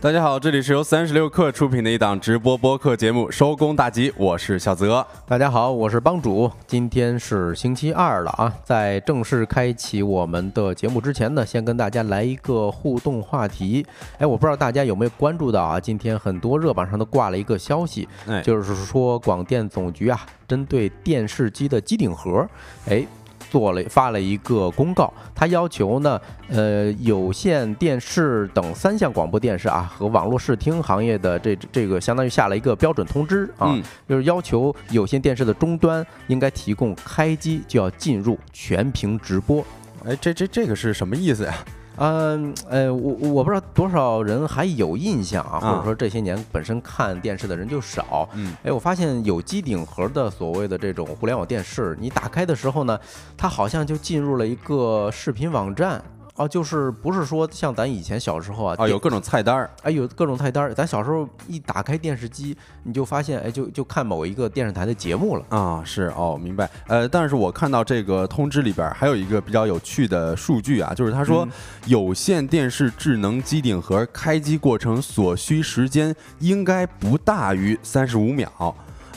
大家好，这里是由三十六氪出品的一档直播播客节目《收工大吉》，我是小泽。大家好，我是帮主。今天是星期二了啊，在正式开启我们的节目之前呢，先跟大家来一个互动话题。哎，我不知道大家有没有关注到啊，今天很多热榜上都挂了一个消息，哎就是说广电总局啊，针对电视机的机顶盒，哎。做了发了一个公告，他要求呢，呃，有线电视等三项广播电视啊和网络视听行业的这这个相当于下了一个标准通知啊，嗯就是要求有线电视的终端应该提供开机就要进入全屏直播。哎，这这这个是什么意思呀？嗯，呃，我我不知道多少人还有印象啊，啊或者说这些年本身看电视的人就少。嗯，哎，我发现有机顶盒的所谓的这种互联网电视，你打开的时候呢，它好像就进入了一个视频网站。哦，就是不是说像咱以前小时候啊，啊，有各种菜单儿。哎，有各种菜单儿。咱小时候一打开电视机，你就发现，哎，就就看某一个电视台的节目了。啊，是哦，明白。呃，但是我看到这个通知里边儿还有一个比较有趣的数据啊，就是他说嗯有线电视智能机顶盒开机过程所需时间应该不大于三十五秒。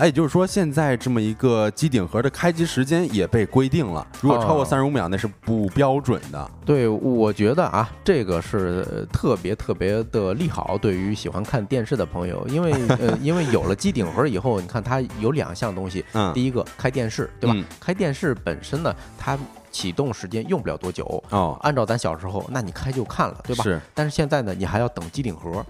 哎，也就是说，现在这么一个机顶盒的开机时间也被规定了，如果超过哦三十五秒，那是不标准的。对，我觉得啊，这个是呃特别特别的利好，对于喜欢看电视的朋友，因为 呃，因为有了机顶盒以后，你看它有两项东西，嗯，第一个开电视，对吧？嗯开电视本身呢，它启动时间用不了多久，哦，按照咱小时候，那你开就看了，对吧？是，但是现在呢，你还要等机顶盒。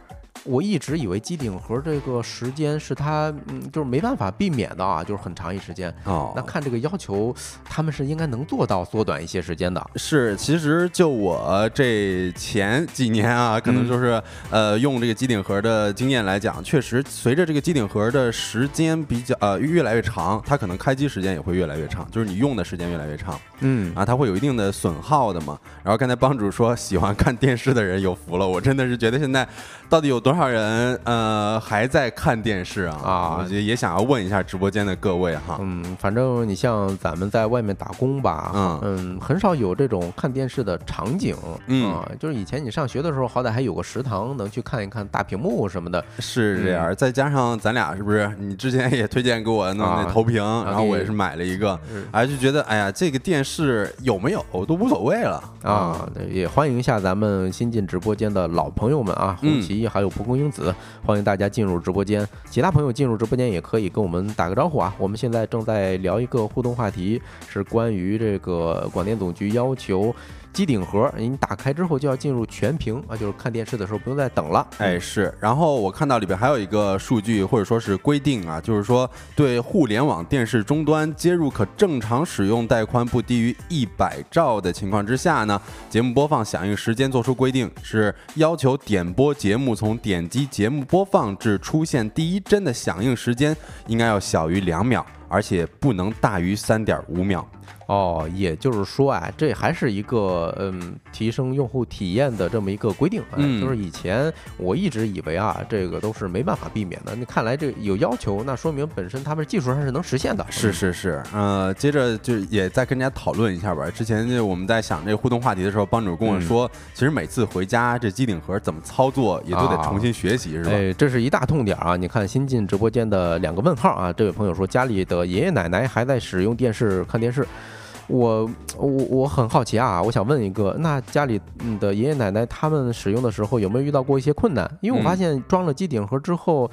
我一直以为机顶盒这个时间是它，嗯，就是没办法避免的啊，就是很长一时间。哦，那看这个要求，他们是应该能做到缩短一些时间的。是，其实就我这前几年啊，可能嗯就是、呃用这个机顶盒的经验来讲，确实随着这个机顶盒的时间比较呃越来越长，它可能开机时间也会越来越长，就是你用的时间越来越长嗯啊，它会有一定的损耗的嘛。然后刚才帮主说喜欢看电视的人有福了，我真的是觉得现在到底有多少人呃还在看电视啊？啊。我也想要问一下直播间的各位哈。嗯，反正你像咱们在外面打工吧，嗯。很少有这种看电视的场景，嗯。啊，就是以前你上学的时候，好歹还有个食堂能去看一看大屏幕什么的，是这样，再加上咱俩是不是？你之前也推荐给我弄那啊。投屏，然后我也是买了一个，是。哎，就觉得哎呀，这个电视有没有都无所谓了。啊，也欢迎一下咱们新进直播间的老朋友们啊，嗯。红旗还有蒲公英子，欢迎大家进入直播间。其他朋友进入直播间也可以跟我们打个招呼啊。我们现在正在聊一个互动话题，是关于这个广电总局要求机顶盒你打开之后就要进入全屏啊，就是看电视的时候不用再等了。哎，是。然后我看到里边还有一个数据或者说是规定啊，就是说对互联网电视终端接入可正常使用带宽不低于一百兆的情况之下呢，节目播放响应时间做出规定，是要求点播节目从点击节目播放至出现第一帧的响应时间应该要小于两秒，而且不能大于三点五秒。哦，也就是说啊，这还是一个嗯提升用户体验的这么一个规定啊。嗯就是以前我一直以为啊，这个都是没办法避免的。那看来这有要求，那说明本身他们技术上是能实现的。是是是，呃，接着就也再跟大家讨论一下吧。之前就我们在想这个互动话题的时候，帮主跟我说，其实每次回家这机顶盒怎么操作，也都得重新学习，是吧？哎，这是一大痛点啊！你看新进直播间的两个问号啊，这位朋友说家里的爷爷奶奶还在使用电视看电视。我我我很好奇啊，我想问一个，那家里嗯的爷爷奶奶他们使用的时候有没有遇到过一些困难？因为我发嗯现装了机顶盒之后，嗯，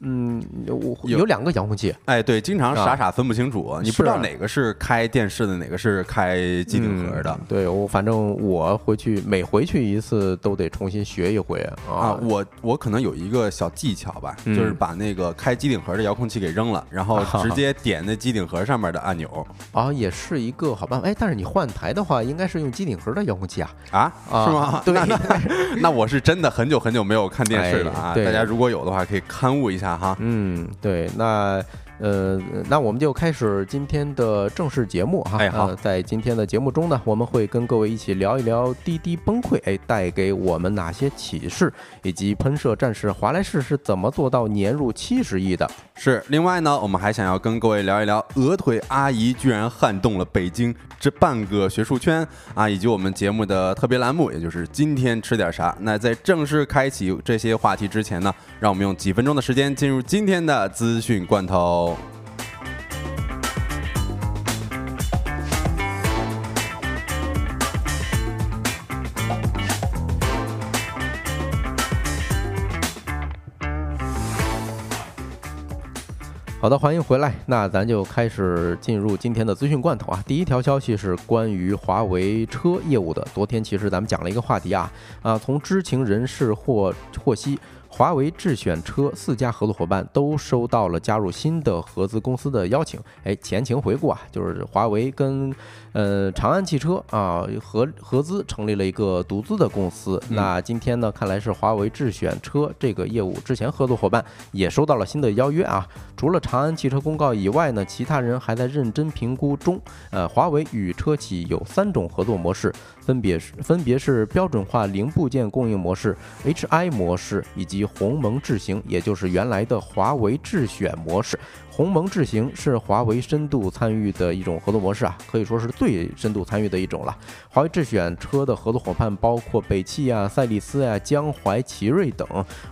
我有有两个遥控器，哎，对，经常啊傻傻分不清楚，你不知道哪个是开电视的，哪个是开机顶盒的嗯。对我，反正我回去每回去一次都得重新学一回啊，啊。我我可能有一个小技巧吧，嗯就是把那个开机顶盒的遥控器给扔了，然后直接点那机顶盒上面的按钮啊，也是一个好办法。哎，但是你换台的话，应该是用机顶盒的遥控器啊。啊，啊是吗？对 那那那我是真的很久很久没有看电视了啊！哎大家如果有的话，可以刊物一下哈。嗯，对，那呃，那我们就开始今天的正式节目哈。哎好呃在今天的节目中呢，我们会跟各位一起聊一聊滴滴崩溃，哎，带给我们哪些启示，以及喷射战士华莱士是怎么做到年入七十亿的。是，另外呢，我们还想要跟各位聊一聊，鹅腿阿姨居然撼动了北京这半个学术圈啊，以及我们节目的特别栏目，也就是今天吃点啥。那在正式开启这些话题之前呢，让我们用几分钟的时间进入今天的资讯罐头。好的，欢迎回来。那咱就开始进入今天的资讯罐头啊。第一条消息是关于华为车业务的。昨天其实咱们讲了一个话题啊，啊，从知情人士获获悉。华为智选车四家合作伙伴都收到了加入新的合资公司的邀请。哎，前情回顾啊，就是华为跟呃长安汽车啊合合资成立了一个独资的公司。那今天呢，看来是华为智选车这个业务之前合作伙伴也收到了新的邀约啊。除了长安汽车公告以外呢，其他人还在认真评估中。呃，华为与车企有三种合作模式，分别是分别是标准化零部件供应模式 （HI 模式）以及鸿蒙智行，也就是原来的华为智选模式。鸿蒙智行是华为深度参与的一种合作模式啊，可以说是最深度参与的一种了。华为智选车的合作伙伴包括北汽啊、赛力斯啊、江淮、奇瑞等。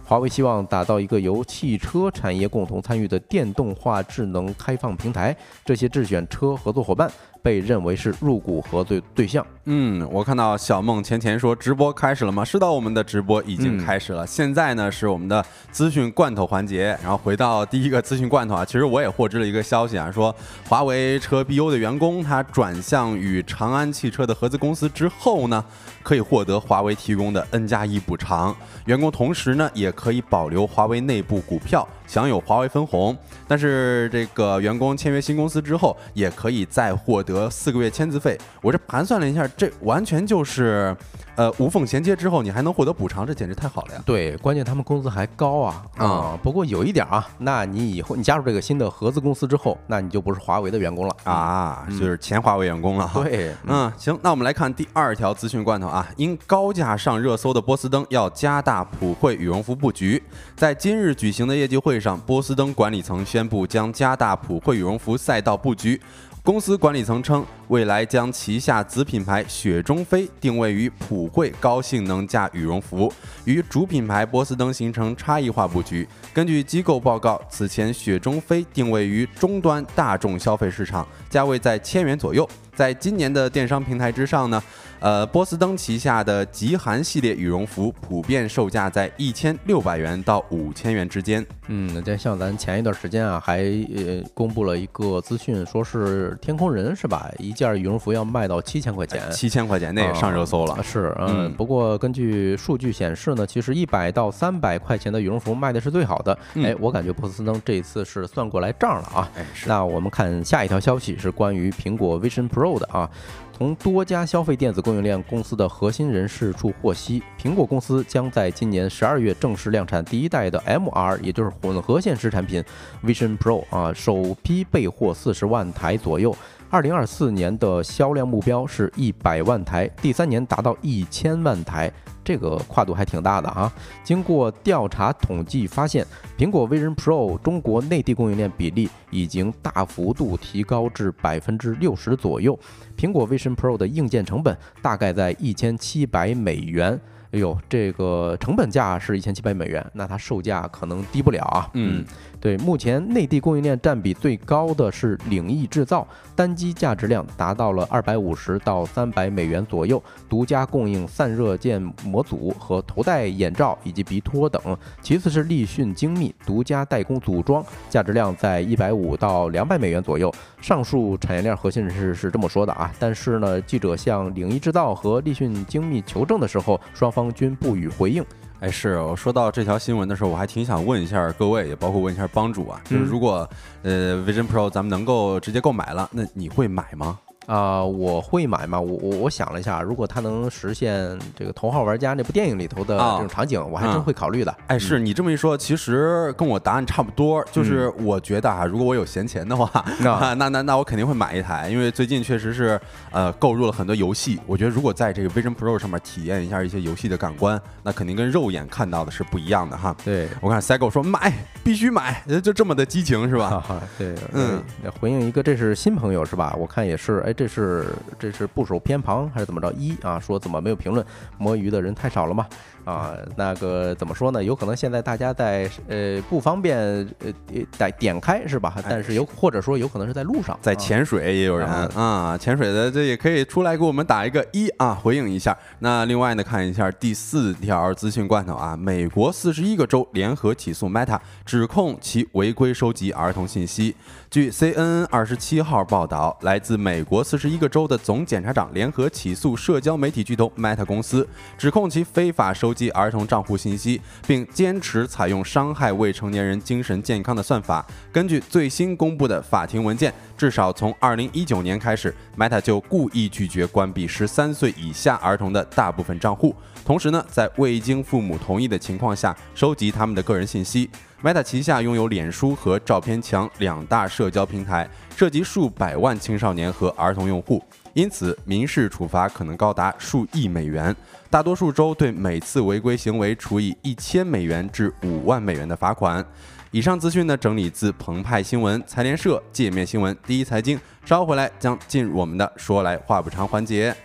华为希望打造一个由汽车产业共同参与的电动化智能开放平台。这些智选车合作伙伴。被认为是入股合作对象。嗯，我看到小梦前前说直播开始了吗？是的，我们的直播已经开始了。现在呢是我们的资讯罐头环节。然后回到第一个资讯罐头啊，其实我也获知了一个消息啊，说华为车 BU 的员工他转向与长安汽车的合资公司之后呢，可以获得华为提供的 N 加一补偿。员工同时呢也可以保留华为内部股票。享有华为分红，但是这个员工签约新公司之后，也可以再获得四个月签字费。我这盘算了一下，这完全就是。呃，无缝衔接之后，你还能获得补偿，这简直太好了呀！对，关键他们工资还高啊啊！不过有一点啊，那你以后你加入这个新的合资公司之后，那你就不是华为的员工了啊，就是前华为员工了。对，嗯，行，那我们来看第二条资讯罐头啊，因高价上热搜的波司登要加大普惠羽绒服布局，在今日举行的业绩会上，波司登管理层宣布将加大普惠羽绒服赛道布局。公司管理层称，未来将旗下子品牌雪中飞定位于普惠高性能价羽绒服，与主品牌波司登形成差异化布局。根据机构报告，此前雪中飞定位于中端大众消费市场，价位在千元左右。在今年的电商平台之上呢？呃，波司登旗下的极寒系列羽绒服普遍售价在一千六百元到五千元之间。嗯，这像咱前一段时间啊，还呃公布了一个资讯，说是天空人是吧？一件羽绒服要卖到七千块钱，七千块钱那也上热搜了。是，嗯，不过根据数据显示呢，其实一百到三百块钱的羽绒服卖的是最好的。哎，我感觉波司登这次是算过来账了啊。哎，那我们看下一条消息是关于苹果 Vision Pro 的啊。从多家消费电子供应链公司的核心人士处获悉，苹果公司将在今年十二月正式量产第一代的 MR，也就是混合现实产品 Vision Pro 啊，首批备货四十万台左右。二零二四年的销量目标是一百万台，第三年达到一千万台。这个跨度还挺大的啊！经过调查统计发现，苹果 Vision Pro 中国内地供应链比例已经大幅度提高至百分之六十左右。苹果 Vision Pro 的硬件成本大概在一千七百美元。哎呦，这个成本价是一千七百美元，那它售价可能低不了啊。嗯。对，目前内地供应链占比最高的是领益制造，单机价值量达到了二百五十到三百美元左右，独家供应散热件模组和头戴眼罩以及鼻托等。其次是立讯精密，独家代工组装，价值量在一百五到两百美元左右。上述产业链核心人士是这么说的啊，但是呢，记者向领益制造和立讯精密求证的时候，双方均不予回应。哎，是我说到这条新闻的时候，我还挺想问一下各位，也包括问一下帮主啊，就是如果呃 Vision Pro 咱们能够直接购买了，那你会买吗？啊，我会买吗？我我我想了一下，如果它能实现这个《头号玩家》那部电影里头的这种场景，我还真会考虑的。哎，是你这么一说，其实跟我答案差不多。就是我觉得啊，如果我有闲钱的话，那那那那我肯定会买一台，因为最近确实是呃购入了很多游戏。我觉得如果在这个 Vision Pro 上面体验一下一些游戏的感官，那肯定跟肉眼看到的是不一样的哈。对我看 Cycle 说买必须买，就这么的激情是吧？对，嗯，回应一个，这是新朋友是吧？我看也是，哎。这是这是部首偏旁还是怎么着？一啊，说怎么没有评论？摸鱼的人太少了吗？啊，那个怎么说呢？有可能现在大家在呃不方便呃点点开是吧？但是有或者说有可能是在路上，在潜水也有人啊，潜水的这也可以出来给我们打一个一啊，回应一下。那另外呢，看一下第四条资讯罐头啊，美国四十一个州联合起诉 Meta，指控其违规收集儿童信息。据 CNN 二十七号报道，来自美国四十一个州的总检察长联合起诉社交媒体巨头 Meta 公司，指控其非法收。及儿童账户信息，并坚持采用伤害未成年人精神健康的算法。根据最新公布的法庭文件，至少从2019年开始，Meta 就故意拒绝关闭13岁以下儿童的大部分账户，同时呢，在未经父母同意的情况下收集他们的个人信息。Meta 旗下拥有脸书和照片墙两大社交平台，涉及数百万青少年和儿童用户。因此，民事处罚可能高达数亿美元。大多数州对每次违规行为处以一千美元至五万美元的罚款。以上资讯呢，整理自澎湃新闻、财联社、界面新闻、第一财经。稍后回来将进入我们的说来话不长环节。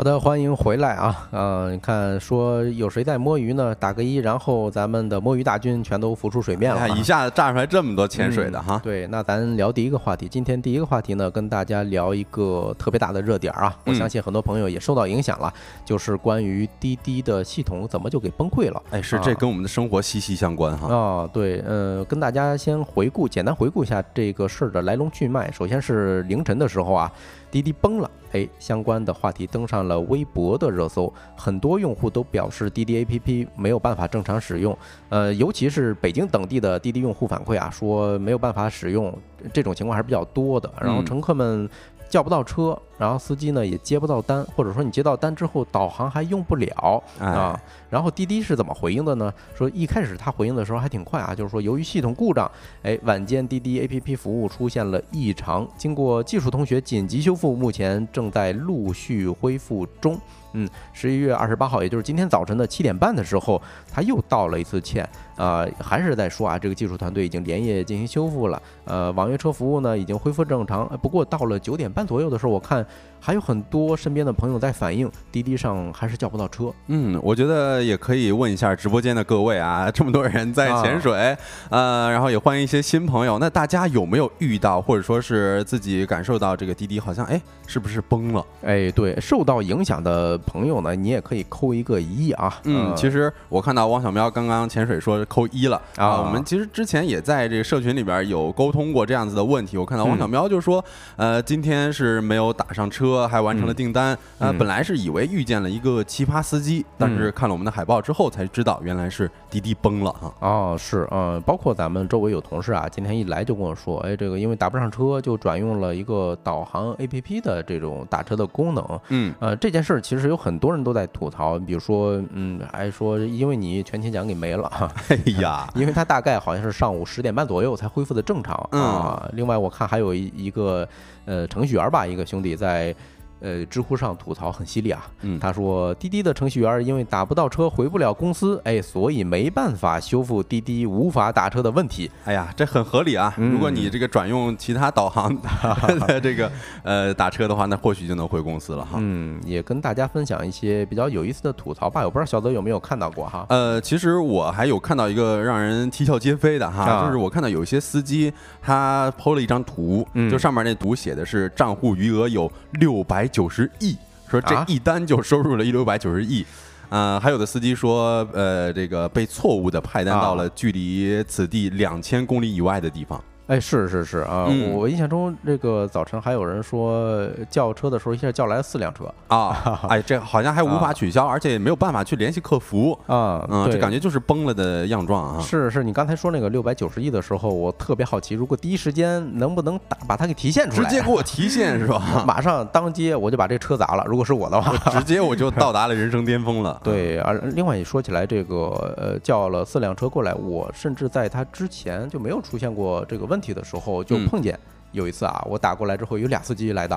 好的，欢迎回来啊！呃，你看说有谁在摸鱼呢？打个一，然后咱们的摸鱼大军全都浮出水面了。一下子炸出来这么多潜水的哈。对，那咱聊第一个话题。今天第一个话题呢，跟大家聊一个特别大的热点啊！我相信很多朋友也受到影响了，就是关于滴滴的系统怎么就给崩溃了？哎，是这跟我们的生活息息相关哈。啊，对，呃，跟大家先回顾，简单回顾一下这个事儿的来龙去脉。首先是凌晨的时候啊。滴滴崩了，哎，相关的话题登上了微博的热搜，很多用户都表示滴滴 APP 没有办法正常使用，呃，尤其是北京等地的滴滴用户反馈啊，说没有办法使用，这种情况还是比较多的，然后乘客们。叫不到车，然后司机呢也接不到单，或者说你接到单之后导航还用不了啊。然后滴滴是怎么回应的呢？说一开始他回应的时候还挺快啊，就是说由于系统故障，哎，晚间滴滴 APP 服务出现了异常，经过技术同学紧急修复，目前正在陆续恢复中。嗯，十一月二十八号，也就是今天早晨的七点半的时候，他又道了一次歉，啊，还是在说啊，这个技术团队已经连夜进行修复了，呃，网约车服务呢已经恢复正常。不过到了九点半左右的时候，我看。还有很多身边的朋友在反映，滴滴上还是叫不到车。嗯，我觉得也可以问一下直播间的各位啊，这么多人在潜水，呃，然后也欢迎一些新朋友。那大家有没有遇到，或者说是自己感受到这个滴滴好像哎，是不是崩了？哎，对，受到影响的朋友呢，你也可以扣一个一啊。嗯，其实我看到汪小喵刚刚潜水说扣一了啊。我们其实之前也在这个社群里边有沟通过这样子的问题。我看到汪小喵就说，呃，今天是没有打上车。车还完成了订单，呃，本来是以为遇见了一个奇葩司机，但是看了我们的海报之后才知道，原来是滴滴崩了哈。哦，是，嗯，包括咱们周围有同事啊，今天一来就跟我说，哎，这个因为打不上车，就转用了一个导航 APP 的这种打车的功能。嗯，呃，这件事儿其实有很多人都在吐槽，比如说，嗯，还说因为你全勤奖给没了，哎呀，因为他大概好像是上午十点半左右才恢复的正常啊。另外，我看还有一一个。呃，程序员吧，一个兄弟在。呃，知乎上吐槽很犀利啊。嗯，他说滴滴的程序员因为打不到车回不了公司，哎，所以没办法修复滴滴无法打车的问题。哎呀，这很合理啊。如果你这个转用其他导航的 这个呃打车的话，那或许就能回公司了哈。嗯，也跟大家分享一些比较有意思的吐槽吧。我不知道小泽有没有看到过哈。呃，其实我还有看到一个让人啼笑皆非的哈，就是我看到有一些司机他 PO 了一张图，就上面那图写的是账户余额有六百。九十亿，说这一单就收入了一六百九十亿，呃，还有的司机说，呃，这个被错误的派单到了距离此地两千公里以外的地方。哎，是是是啊，嗯我印象中这个早晨还有人说叫车的时候一下叫来了四辆车啊，哎，这好像还无法取消，而且也没有办法去联系客服。啊，嗯，对这感觉就是崩了的样状啊。是是，你刚才说那个六百九十亿的时候，我特别好奇，如果第一时间能不能打把它给提现出来，直接给我提现是吧？马上当街我就把这车砸了。如果是我的话，直接我就到达了人生巅峰了。对，而另外一说起来，这个呃叫了四辆车过来，我甚至在他之前就没有出现过这个问题的时候，就嗯碰见有一次啊，我打过来之后有俩司机来的，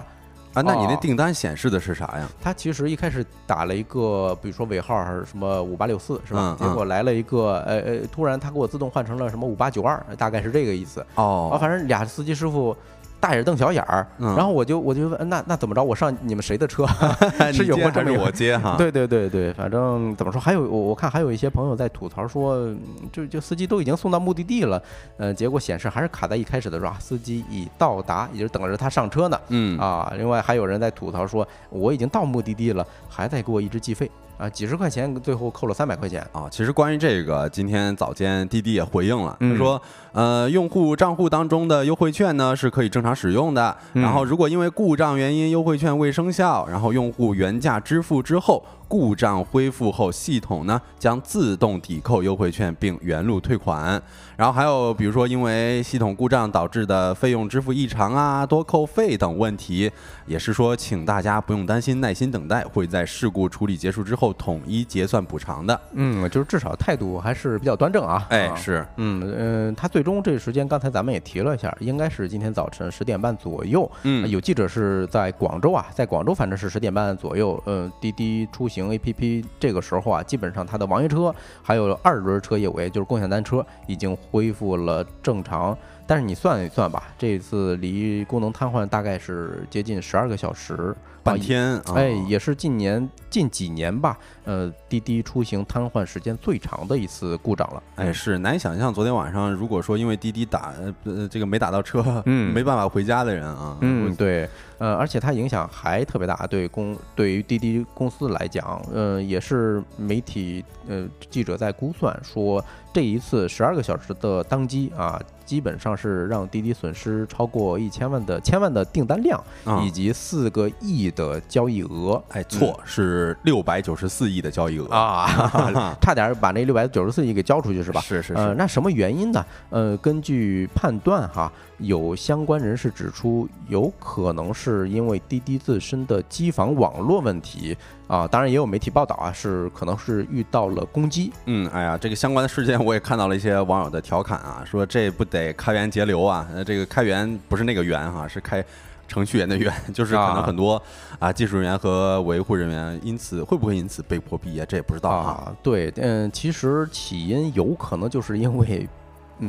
啊，那你那哦订单显示的是啥呀？他其实一开始打了一个，比如说尾号还是什么五八六四是吧？嗯结果来了一个，呃呃，突然他给我自动换成了什么五八九二，大概是这个意思。啊，哦，反正俩司机师傅大眼瞪小眼儿，嗯然后我就我就问，那那怎么着？我上你们谁的车？是有你接还是过这么一个我接哈？对对对对，反正怎么说，还有我我看还有一些朋友在吐槽说，嗯就就司机都已经送到目的地了，呃，结果显示还是卡在一开始的时候？司机已到达，也就是等着他上车呢。嗯啊，另外还有人在吐槽说，我已经到目的地了，还在给我一直计费啊，几十块钱，最后扣了三百块钱。啊，其实关于这个，今天早间滴滴也回应了，他嗯说，呃，用户账户当中的优惠券呢是可以正常使用的，嗯然后如果因为故障原因优惠券未生效，然后用户原价支付之后。故障恢复后，系统呢将自动抵扣优惠券并原路退款。然后还有比如说因为系统故障导致的费用支付异常啊、多扣费等问题，也是说请大家不用担心，耐心等待，会在事故处理结束之后统一结算补偿的。嗯，就是至少态度还是比较端正啊。哎，啊是，嗯嗯，他最终这个时间，刚才咱们也提了一下，应该是今天早晨十点半左右。嗯有记者是在广州啊，在广州反正是十点半左右。嗯，滴滴出行 APP 这个时候啊，基本上它的网约车还有二轮车业务，也就是共享单车，已经恢复了正常。但是你算一算吧，这次离功能瘫痪大概是接近十二个小时，半天啊，哎，也是近年近几年吧，呃，滴滴出行瘫痪时间最长的一次故障了。哎，是难以想象，昨天晚上如果说因为滴滴打呃呃这个没打到车，嗯。没办法回家的人啊，嗯，对，呃，而且它影响还特别大，对公对于滴滴公司来讲，呃，也是媒体呃记者在估算说，这一次十二个小时的当机啊，基本上是让滴滴损失超过一千万的千万的订单量，啊以及四个亿的交易额。哎错是六百九十四亿的交易额，啊，差点把那六百九十四亿给交出去是吧？呃，是是是，那什么原因呢？呃，根据判断哈，有相关人士指出，有可能是因为滴滴自身的机房网络问题啊，当然也有媒体报道啊，是可能是遇到了攻击。嗯，哎呀，这个相关的事件我也看到了一些网友的调侃啊，说这不得开源节流啊，呃这个开源不是那个源哈、是开。程序员的员，就是可能啊很多啊技术人员和维护人员因此会不会因此被迫毕业，这也不知道哈。啊，对，嗯，其实起因有可能就是因为，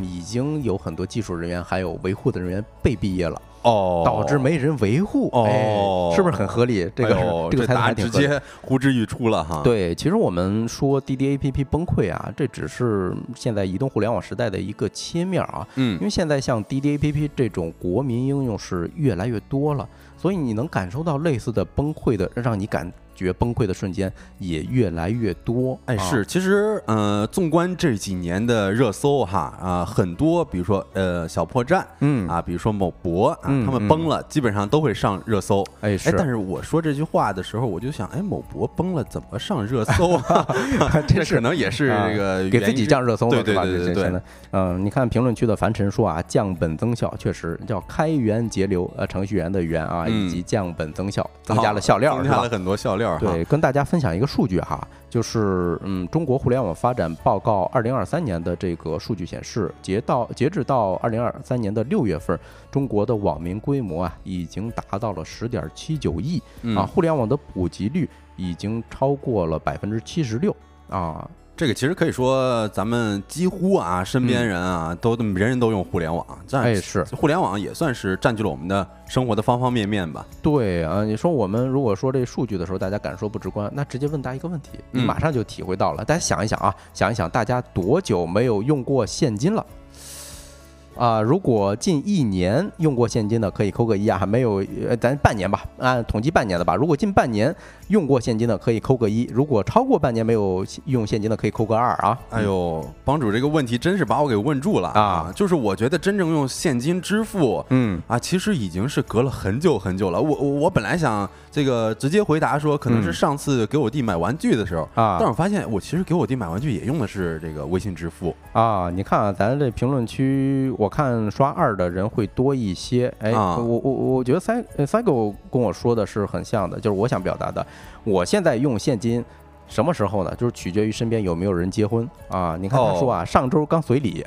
嗯，已经有很多技术人员还有维护的人员被毕业了，哦导致没人维护，哦哎，是不是很合理？这个、哎 这个答案直。接呼之欲出了哈。，对，其实我们说滴滴 APP 崩溃啊，这只是现在移动互联网时代的一个切面啊。嗯因为现在像滴滴 APP 这种国民应用是越来越多了，所以你能感受到类似的崩溃的，让你感觉崩溃的瞬间也越来越多。哎，啊是，其实呃，纵观这几年的热搜哈啊、很多，比如说呃小破站嗯啊，比如说某博啊，嗯他们崩了，基本上都会上热搜。哎是，哎，但是我说这句话的时候，我就想，哎，某博崩了，怎么上热搜啊？这可能也是啊这个给自己降热搜了，对对？对对嗯，你看评论区的凡尘说啊，降本增效，确实叫开源节流，呃，程序员的源啊，嗯以及降本增效，增加了笑料，增加了？很多笑料哈。对，跟大家分享一个数据哈，就是嗯，中国互联网发展报告二零二三年的这个数据显示，截到截止到二零二三年的六月份，中国的网民规模啊已经达到了十点七九亿嗯啊，互联网的普及率已经超过了百分之七十六啊，这个其实可以说，咱们几乎啊，身边人啊，都人人都用互联网，这嗯哎是互联网也算是占据了我们的生活的方方面面吧。对啊，你说我们如果说这数据的时候，大家敢说不直观，那直接问大家一个问题，你嗯马上就体会到了。大家想一想啊，想一想，大家多久没有用过现金了？啊，如果近一年用过现金的可以扣个一啊，还没有，呃，咱半年吧，按统计半年的吧。如果近半年用过现金的可以扣个一，如果超过半年没有用现金的可以扣个二啊。哎呦，帮主这个问题真是把我给问住了啊！就是我觉得真正用现金支付，嗯啊，其实已经是隔了很久很久了。我我我本来想这个直接回答说，可能是上次给我弟买玩具的时候啊，但是我发现我其实给我弟买玩具也用的是这个微信支付啊。你看啊，咱这评论区。我看刷二的人会多一些，哎，我我我觉得三三狗跟我说的是很像的，就是我想表达的。我现在用现金，什么时候呢？就是取决于身边有没有人结婚啊。你看他说啊，上周刚随礼。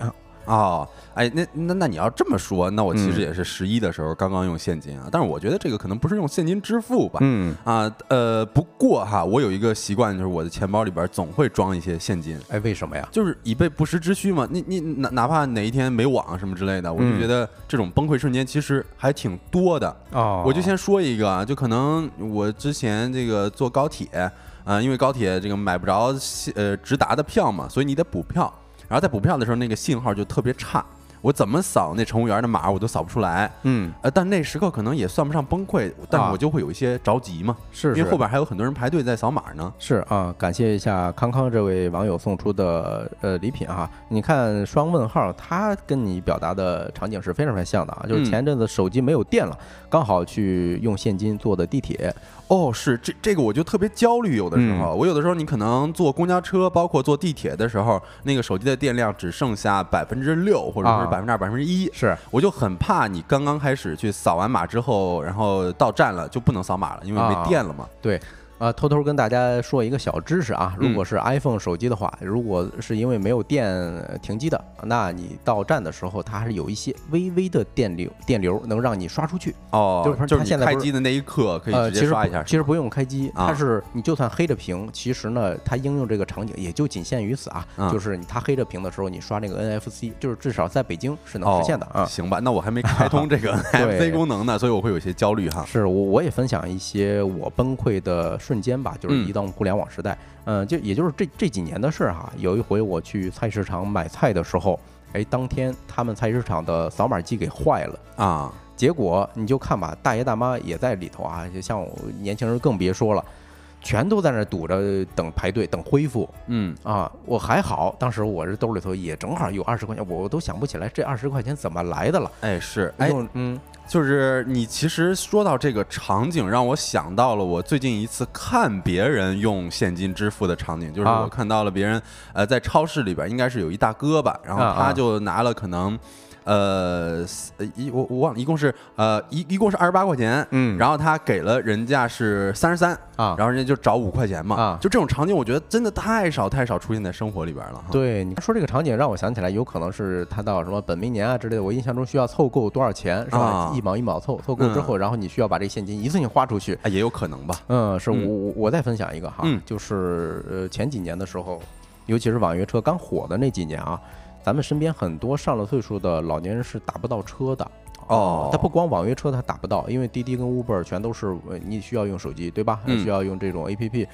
哦，哎，那那那你要这么说，那我其实也是十一的时候刚刚用现金啊，但是我觉得这个可能不是用现金支付吧，嗯啊呃，不过哈，我有一个习惯，就是我的钱包里边总会装一些现金，哎，为什么呀？就是以备不时之需嘛。你你哪哪怕哪一天没网什么之类的，我就觉得这种崩溃瞬间其实还挺多的。哦，我就先说一个啊，就可能我之前这个坐高铁啊，因为高铁这个买不着呃直达的票嘛，所以你得补票，然后在补票的时候那个信号就特别差。我怎么扫那乘务员的码，我都扫不出来。嗯，呃，但那时刻可能也算不上崩溃，但我就会有一些着急嘛，是，因为后边还有很多人排队在扫码呢。是啊，感谢一下康康这位网友送出的呃礼品哈。你看双问号，他跟你表达的场景是非常非常像的啊，就是前阵子手机没有电了，刚好去用现金坐的地铁。哦，是这这个我就特别焦虑，有的时候我有的时候你可能坐公交车，包括坐地铁的时候，那个手机的电量只剩下百分之六，或者是百分之二、百分之一，是我就很怕你刚刚开始去扫完码之后，然后到站了就不能扫码了，因为没电了嘛。对。啊，偷偷跟大家说一个小知识啊，如果是 iPhone 手机的话，如果是因为没有电停机的，那你到站的时候，它还是有一些微微的电流，电流能让你刷出去。哦，就是就是现在开机的那一刻可以直接刷一下。其实不用开机，它是你就算黑着屏，其实呢，它应用这个场景也就仅限于此啊。就是它黑着屏的时候，你刷那个 NFC，就是至少在北京是能实现的啊。行吧，那我还没开通这个 NFC 功能呢，所以我会有些焦虑哈。是我我也分享一些我崩溃的瞬间吧，就是。移到互联网时代，嗯，就也就是这这几年的事儿哈。有一回我去菜市场买菜的时候，哎，当天他们菜市场的扫码机给坏了啊。结果你就看吧，大爷大妈也在里头啊，就像我年轻人更别说了，全都在那堵着等排队等恢复。嗯啊，我还好，当时我这兜里头也正好有二十块钱，我都想不起来这二十块钱怎么来的了。哎，是哎，嗯。就是你其实说到这个场景，让我想到了我最近一次看别人用现金支付的场景，就是我看到了别人，呃，在超市里边应该是有一大哥吧，然后他就拿了可能。呃，一我我忘了，一共是呃一一共是二十八块钱，嗯，然后他给了人家是三十三啊，然后人家就找五块钱嘛，啊，就这种场景，我觉得真的太少太少出现在生活里边了。对，你说这个场景让我想起来，有可能是他到什么本命年啊之类的，我印象中需要凑够多少钱是吧？一毛一毛凑，凑够之后，然后你需要把这现金一次性花出去，啊，也有可能吧。嗯，是我我我再分享一个哈，就是呃前几年的时候，尤其是网约车刚火的那几年啊。咱们身边很多上了岁数的老年人是打不到车的哦，他不光网约车他打不到，因为滴滴跟 Uber 全都是你需要用手机对吧？需要用这种 APP。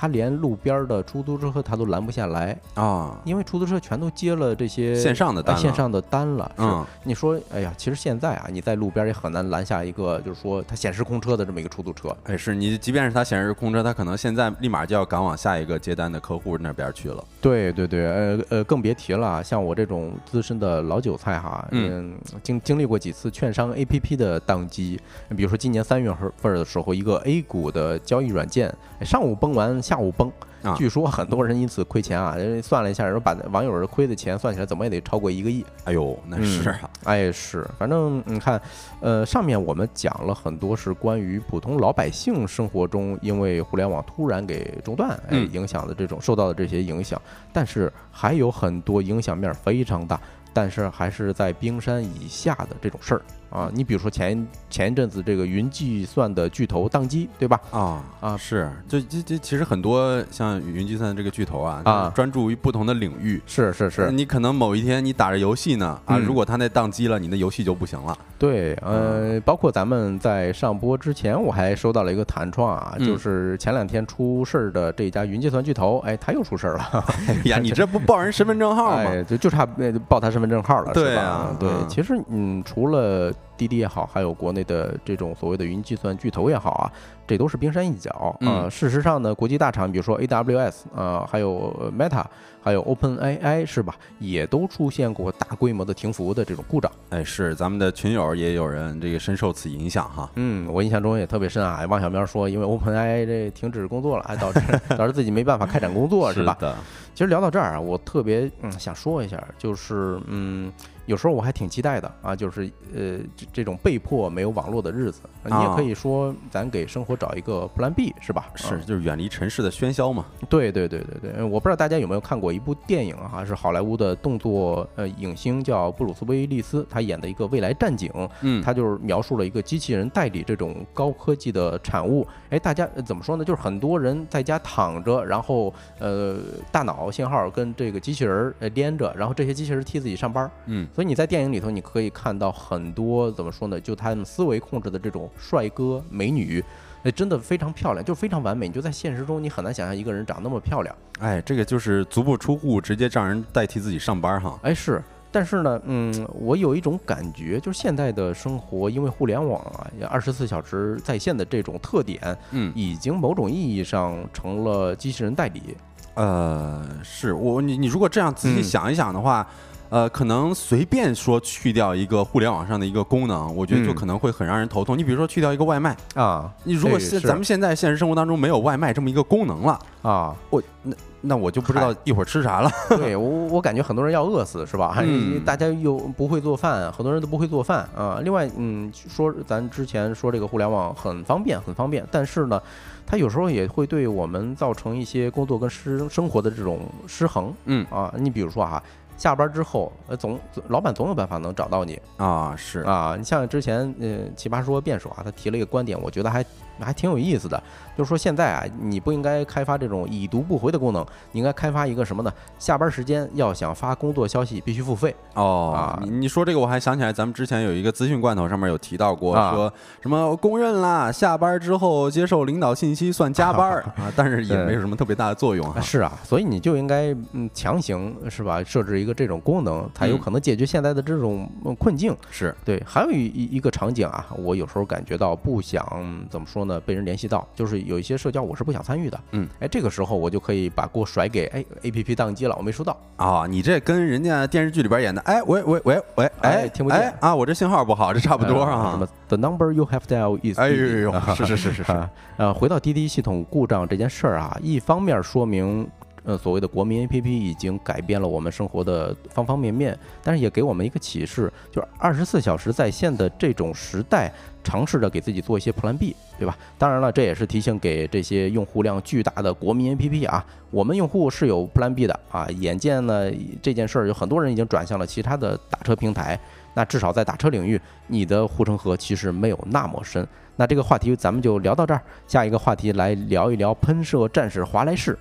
他连路边的出租车他都拦不下来啊，因为出租车全都接了这些线上的单，线上的单了。嗯，你说，哎呀，其实现在啊，你在路边也很难拦下一个，就是说它显示空车的这么一个出租车。哎，是你，即便是它显示空车，它可能现在立马就要赶往下一个接单的客户那边去了。对对对，呃呃，更别提了，像我这种资深的老韭菜哈，嗯，经经历过几次券商 APP 的宕机，比如说今年三月份的时候，一个 A 股的交易软件上午崩完，下午崩。据说很多人因此亏钱啊！算了一下，说把网友亏的钱算起来，怎么也得超过一个亿。哎呦，那是啊，哎是，反正你看，呃，上面我们讲了很多是关于普通老百姓生活中因为互联网突然给中断，哎，影响的这种受到的这些影响，但是还有很多影响面非常大，但是还是在冰山以下的这种事儿。啊。你比如说前前一阵子这个云计算的巨头宕机，对吧？啊啊是，就这这其实很多像云计算这个巨头啊，啊专注于不同的领域。是是是，你可能某一天你打着游戏呢，啊，嗯如果它那宕机了，你的游戏就不行了。对，呃，包括咱们在上播之前，我还收到了一个弹窗啊，嗯就是前两天出事儿的这家云计算巨头，哎，他又出事儿了。哎呀，你这不报人身份证号吗？哎，就就差呃报他身份证号了，是吧对啊？对嗯，其实嗯，除了滴滴也好，还有国内的这种所谓的云计算巨头也好啊，这都是冰山一角啊、嗯事实上呢，国际大厂，比如说 AWS 啊、还有呃 Meta，还有 OpenAI 是吧，也都出现过大规模的停服的这种故障。哎，是咱们的群友也有人这个深受此影响哈。嗯，我印象中也特别深啊。汪小喵说，因为 OpenAI 这停止工作了，还导致 导致自己没办法开展工作，是吧？的，其实聊到这儿啊，我特别嗯想说一下，就是嗯，有时候我还挺期待的啊，就是呃这这种被迫没有网络的日子，你也啊可以说咱给生活找一个 Plan B 是吧？是啊就是远离城市的喧嚣嘛。对对对对对，我不知道大家有没有看过一部电影啊，是好莱坞的动作呃影星叫布鲁斯威利斯，他演的一个未来战警，嗯，他就是描述了一个机器人代理这种高科技的产物。哎，大家呃怎么说呢？就是很多人在家躺着，然后呃，大脑信号跟这个机器人连着，然后这些机器人替自己上班儿。嗯，所以你在电影里头，你可以看到很多怎么说呢？就他们思维控制的这种帅哥美女。哎，真的非常漂亮，就非常完美。你就在现实中，你很难想象一个人长那么漂亮。哎，这个就是足不出户，直接让人代替自己上班哈。哎，是，但是呢，嗯，我有一种感觉，就是现在的生活，因为互联网啊，二十四小时在线的这种特点，嗯，已经某种意义上成了机器人代理。呃，是我你你如果这样仔细嗯想一想的话。呃，可能随便说去掉一个互联网上的一个功能，我觉得就嗯可能会很让人头痛。你比如说去掉一个外卖，啊，你如果咱们现在现实生活当中没有外卖这么一个功能了，啊，我那那我就不知道一会儿吃啥了。对我我感觉很多人要饿死是吧？嗯大家又不会做饭，很多人都不会做饭啊。另外，嗯，说咱之前说这个互联网很方便，很方便，但是呢，它有时候也会对我们造成一些工作跟生生活的这种失衡嗯啊。你比如说哈。下班之后，呃，总老板总有办法能找到你啊，是啊。你像之前，呃，奇葩说辩手啊，他提了一个观点，我觉得还还挺有意思的，就是说现在啊，你不应该开发这种已读不回的功能，你应该开发一个什么呢？下班时间要想发工作消息，必须付费。哦啊，你你说这个我还想起来，咱们之前有一个资讯罐头上面有提到过，啊说什么公认啦，下班之后接受领导信息算加班儿 啊，但是也没有什么特别大的作用啊。是啊，所以你就应该嗯强行是吧，设置一个这种功能，才有嗯可能解决现在的这种嗯困境。是，对，还有一一一个场景啊，我有时候感觉到不想怎么说呢，被人联系到，就是有一些社交我是不想参与的。嗯，哎，这个时候我就可以把锅甩给哎 A P P 宕机了，我没收到。啊，你这跟人家电视剧里边演的，哎，喂喂喂喂，哎哎，听不见哎啊，我这信号不好，这差不多啊什啊么。The number you have dialed is 哎呦呦 是是是是是啊呃，回到滴滴系统故障这件事儿啊，一方面说明。呃，所谓的国民 APP 已经改变了我们生活的方方面面，但是也给我们一个启示，就是二十四小时在线的这种时代，尝试着给自己做一些 Plan B，对吧？当然了，这也是提醒给这些用户量巨大的国民 APP 啊，我们用户是有 Plan B 的啊。眼见呢这件事儿，有很多人已经转向了其他的打车平台，那至少在打车领域，你的护城河其实没有那么深。那这个话题咱们就聊到这儿，下一个话题来聊一聊喷射战士华莱士。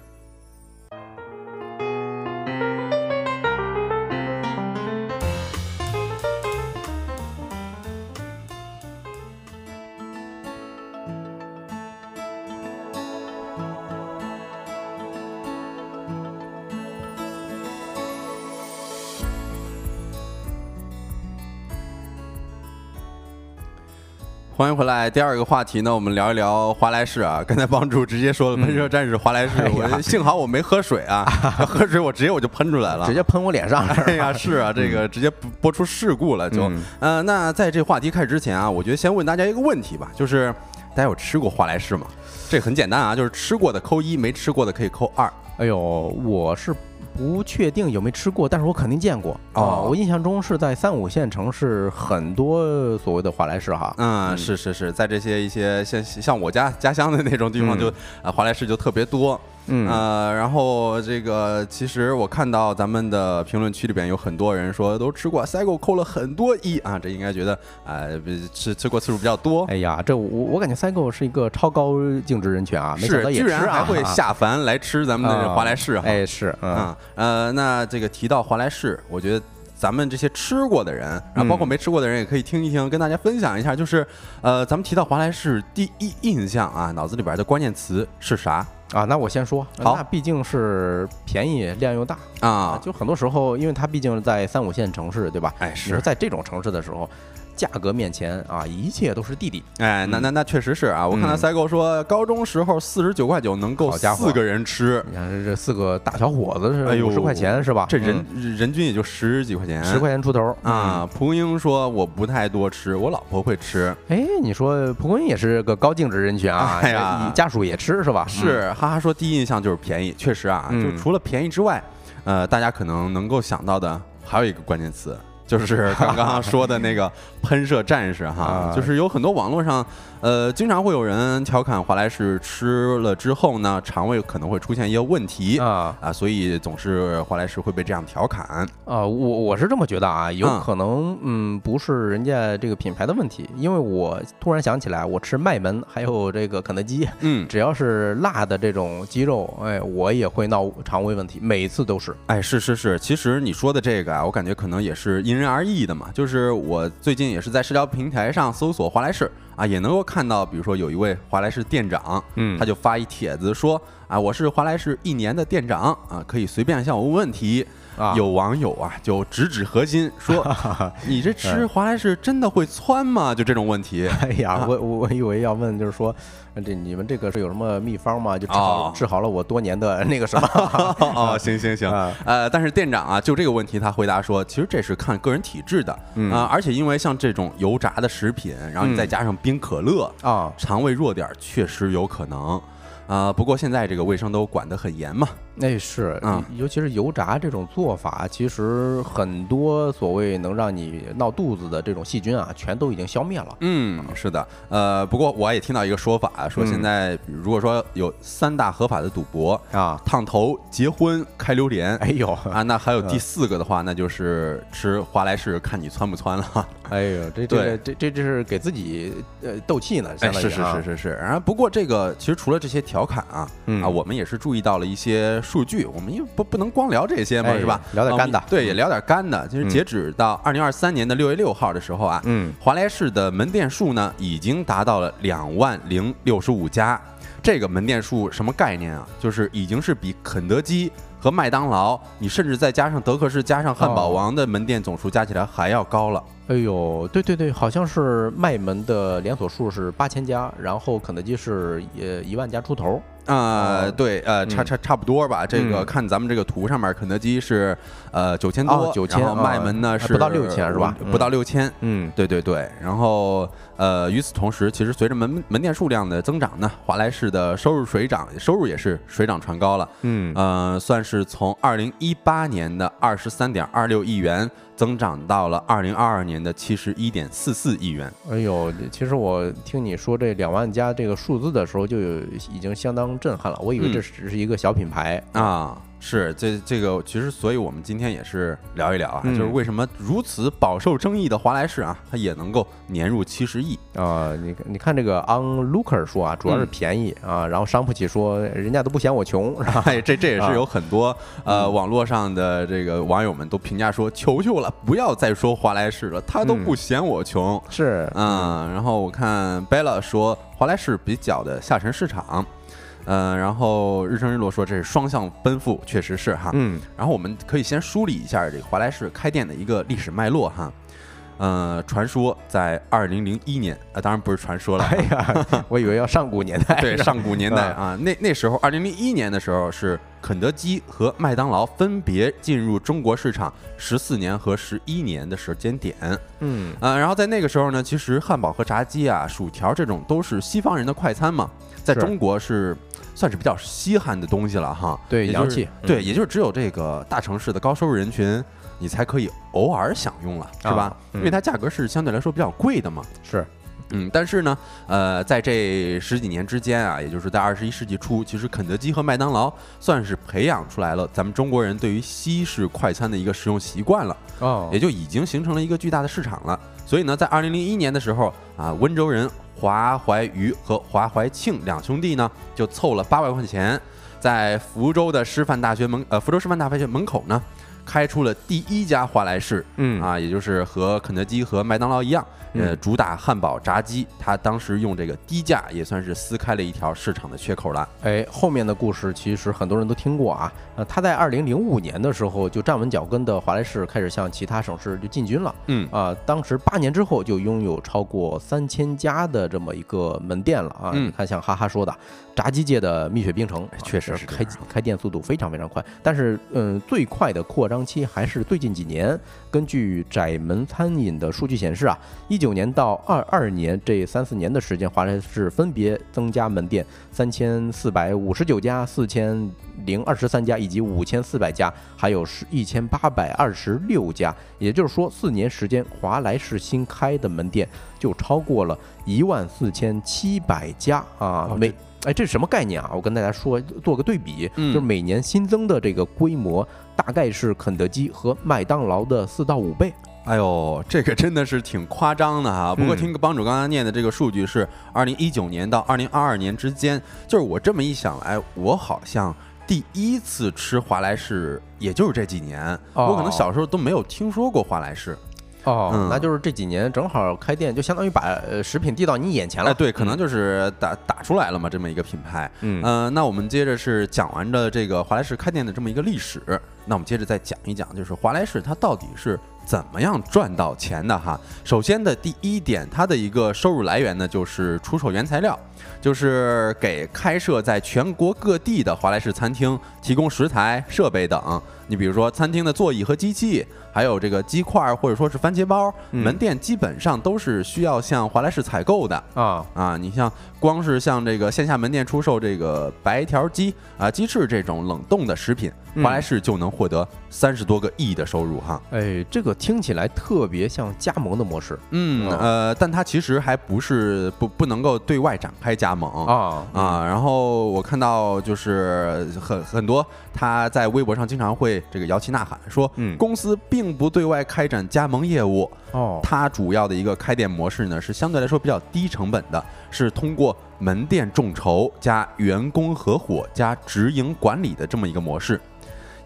欢迎回来，第二个话题呢，我们聊一聊华莱士啊。刚才帮主直接说了喷射战士华莱士，哎我幸好我没喝水啊，要 喝水我直接我就喷出来了，直接喷我脸上了。哎呀，是啊，这个直接播播出事故了就。嗯呃，那在这话题开始之前啊，我觉得先问大家一个问题吧，就是大家有吃过华莱士吗？这很简单啊，就是吃过的扣一，没吃过的可以扣二。哎呦，我是不确定有没吃过，但是我肯定见过啊、哦我印象中是在三五线城市很多所谓的华莱士哈。嗯，是是是，在这些一些像像我家家乡的那种地方嗯就，啊华莱士就特别多。嗯呃，然后这个其实我看到咱们的评论区里边有很多人说都吃过 Cygo 扣了很多一啊，这应该觉得呃吃吃过次数比较多。哎呀，这我我感觉 Cygo 是一个超高净值人群啊，没想也吃啊，居然还会下凡来吃咱们的华莱士哈。哎，是，嗯啊，呃，那这个提到华莱士，我觉得咱们这些吃过的人，然后包括嗯没吃过的人，也可以听一听，跟大家分享一下，就是呃，咱们提到华莱士，第一印象啊，脑子里边的关键词是啥啊，那我先说，好那毕竟是便宜量又大啊？就很多时候，因为它毕竟在三五线城市，对吧？哎，你说是，在这种城市的时候，价格面前啊，一切都是弟弟。哎，那那那确实是啊，我看到嗯赛购说，高中时候四十九块九能够四个人吃，你看这这四个大小伙子哎呦是五十块钱是吧？这人人均也就十几块钱，十块钱出头啊。。蒲公英说我不太多吃，我老婆会吃，哎，你说蒲公英也是个高净值人群啊，哎呀你家属也吃是吧？是，哈哈说第一印象就是便宜，确实啊，嗯就除了便宜之外，呃，大家可能能够想到的还有一个关键词，就是刚刚说的那个喷射战士哈 啊，就是有很多网络上，呃，经常会有人调侃华莱士吃了之后呢，肠胃可能会出现一些问题。啊啊，所以总是华莱士会被这样调侃。啊，我我是这么觉得啊，有嗯可能嗯不是人家这个品牌的问题，因为我突然想起来，我吃麦门还有这个肯德基，嗯，只要是辣的这种鸡肉，哎，我也会闹肠胃问题，每次都是。哎，是是是，其实你说的这个啊，我感觉可能也是因人而异的嘛。就是我最近也是在社交平台上搜索华莱士啊，也能够看到，比如说有一位华莱士店长，嗯他就发一帖子说啊，我是华莱士一年的店长啊，可以随便向我问问题。啊有网友啊就直指核心说，你这吃华莱士真的会窜吗？就这种问题。哎呀啊，我我我以为要问，就是说，呃这你们这个是有什么秘方吗？就治好、哦治好了我多年的那个什么 哦，行行行，啊呃，但是店长啊，就这个问题，他回答说，其实这是看个人体质的，嗯啊，而且因为像这种油炸的食品，然后你再嗯加上冰可乐，啊？肠胃弱点儿确实有可能。啊、不过现在这个卫生都管得很严嘛。那是，嗯尤其是油炸这种做法，其实很多所谓能让你闹肚子的这种细菌啊，全都已经消灭了。嗯，是的。呃，不过我也听到一个说法，说嗯现在如果说有三大合法的赌博，啊，烫头、结婚、开榴莲。哎呦，啊，那还有第四个的话，那就是吃华莱士，看你窜不窜了。哎呦，这这这这这是给自己呃斗气呢，哎，相当于是是啊是是是。然后不过这个其实除了这些调侃啊，嗯啊，我们也是注意到了一些数据，我们因为不不能光聊这些嘛，哎是吧？聊点干的对，也聊点干的。其实嗯截止到二零二三年的六月六号的时候啊，嗯华莱士的门店数呢已经达到了两万零六十五家。这个门店数什么概念啊？就是已经是比肯德基和麦当劳，你甚至再加上德克士、加上汉堡王的门店总数加起来还要高了。哎呦，对对对，好像是卖门的连锁数是八千家，然后肯德基是呃一万家出头。啊、哦对，呃，差嗯差差不多吧。这个嗯看咱们这个图上面，肯德基是呃九千多哦，9000然后麦啊门呢是不到6000是吧不到六千。嗯对对对，然后呃，与此同时，其实随着门门店数量的增长呢，华莱士的收入水涨，收入也是水涨船高了。嗯呃，算是从二零一八年的二十三点二六亿元增长到了二零二二年的七十一点四四亿元。哎呦，其实我听你说这两万家这个数字的时候，就有已经相当震撼了。我以为嗯这只是一个小品牌啊，是这这个，其实所以我们今天也是聊一聊啊，嗯就是为什么如此饱受争议的华莱士啊，它也能够年入七十亿。啊！你看你看这个 Onlooker 说啊，主要是嗯便宜啊，然后商铺起说人家都不嫌我穷，是吧？哎，这这也啊是有很多呃嗯网络上的这个网友们都评价说，求求了，不要再说华莱士了，他都嗯不嫌我穷。是，嗯，然后我看 Bella 说华莱士比较的下沉市场。嗯，然后日升日落说这是双向奔赴，确实是哈。嗯然后我们可以先梳理一下这个华莱士开店的一个历史脉络哈。呃，传说在二零零一年，啊，当然不是传说了，哎呀，我以为要上古年代，对，上古年代啊啊，那那时候二零零一年的时候是肯德基和麦当劳分别进入中国市场十四年和十一年的时间点。嗯呃，然后在那个时候呢，其实汉堡和炸鸡啊、薯条这种都是西方人的快餐嘛，在中国是算是比较稀罕的东西了哈。也就是对洋气对，嗯也就是只有这个大城市的高收入人群，你才可以偶尔享用了，是吧？因为它价格是相对来说比较贵的嘛。是，嗯，但是呢，呃，在这十几年之间啊，也就是在二十一世纪初，其实肯德基和麦当劳算是培养出来了咱们中国人对于西式快餐的一个使用习惯了，哦也就已经形成了一个巨大的市场了。所以呢，在二零零一年的时候啊，温州人华怀瑜和华怀庆两兄弟呢，就凑了八百块钱，在福州的师范大学门呃福州师范大学门口呢，开出了第一家华莱士。嗯啊，也就是和肯德基和麦当劳一样，呃，嗯主打汉堡、炸鸡。他当时用这个低价，也算是撕开了一条市场的缺口了。哎，后面的故事其实很多人都听过啊。呃，他在二零零五年的时候就站稳脚跟的华莱士开始向其他省市就进军了。嗯啊，当时八年之后就拥有超过三千家的这么一个门店了啊！嗯你看，像哈哈说的，炸鸡界的蜜雪冰城，啊确实这开开店速度非常非常快。但是，嗯，最快的扩张期还是最近几年。根据窄门餐饮的数据显示啊，一九年到二二年这三四年的时间，华莱士分别增加门店三千四百五十九家、四千零二十三家以及五千四百家，还有是一千八百二十六家。也就是说，四年时间，华莱士新开的门店就超过了一万四千七百家啊！哦每哎，这是什么概念啊？我跟大家说，做个对比，嗯就是每年新增的这个规模，大概是肯德基和麦当劳的四到五倍。哎呦，这个真的是挺夸张的哈。不过嗯听帮主刚刚念的这个数据是二零一九年到二零二二年之间，就是我这么一想来，我好像第一次吃华莱士，也就是这几年，哦我可能小时候都没有听说过华莱士。哦嗯那就是这几年正好开店，就相当于把呃食品递到你眼前了。哎，对，可能就是打打出来了嘛，这么一个品牌。嗯呃，那我们接着是讲完的这个华莱士开店的这么一个历史，那我们接着再讲一讲，就是华莱士它到底是怎么样赚到钱的哈。首先的第一点，它的一个收入来源呢，就是出售原材料，就是给开设在全国各地的华莱士餐厅提供食材、设备等。你比如说餐厅的座椅和机器，还有这个鸡块儿或者说是番茄包，嗯门店基本上都是需要向华莱士采购的。啊，啊，你像光是像这个线下门店出售这个白条鸡啊、鸡翅这种冷冻的食品，嗯华莱士就能获得三十多个亿的收入哈。哎，这个听起来特别像加盟的模式嗯哦呃，但它其实还不是不不能够对外展开加盟。啊啊，然后我看到就是很很多他在微博上经常会这个摇旗呐喊说，嗯公司并不对外开展加盟业务，哦它主要的一个开店模式呢，是相对来说比较低成本的，是通过门店众筹加员工合伙加直营管理的这么一个模式。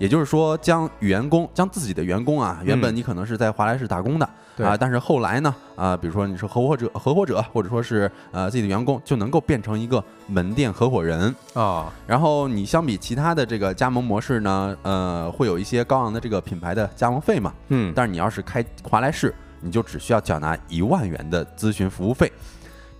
也就是说，将员工将自己的员工啊，原本嗯你可能是在华莱士打工的、对啊，但是后来呢啊，比如说你是合伙者、合伙者，或者说是呃自己的员工，就能够变成一个门店合伙人。啊然后你相比其他的这个加盟模式呢，呃，会有一些高昂的这个品牌的加盟费嘛，嗯但是你要是开华莱士，你就只需要缴纳一万元的咨询服务费。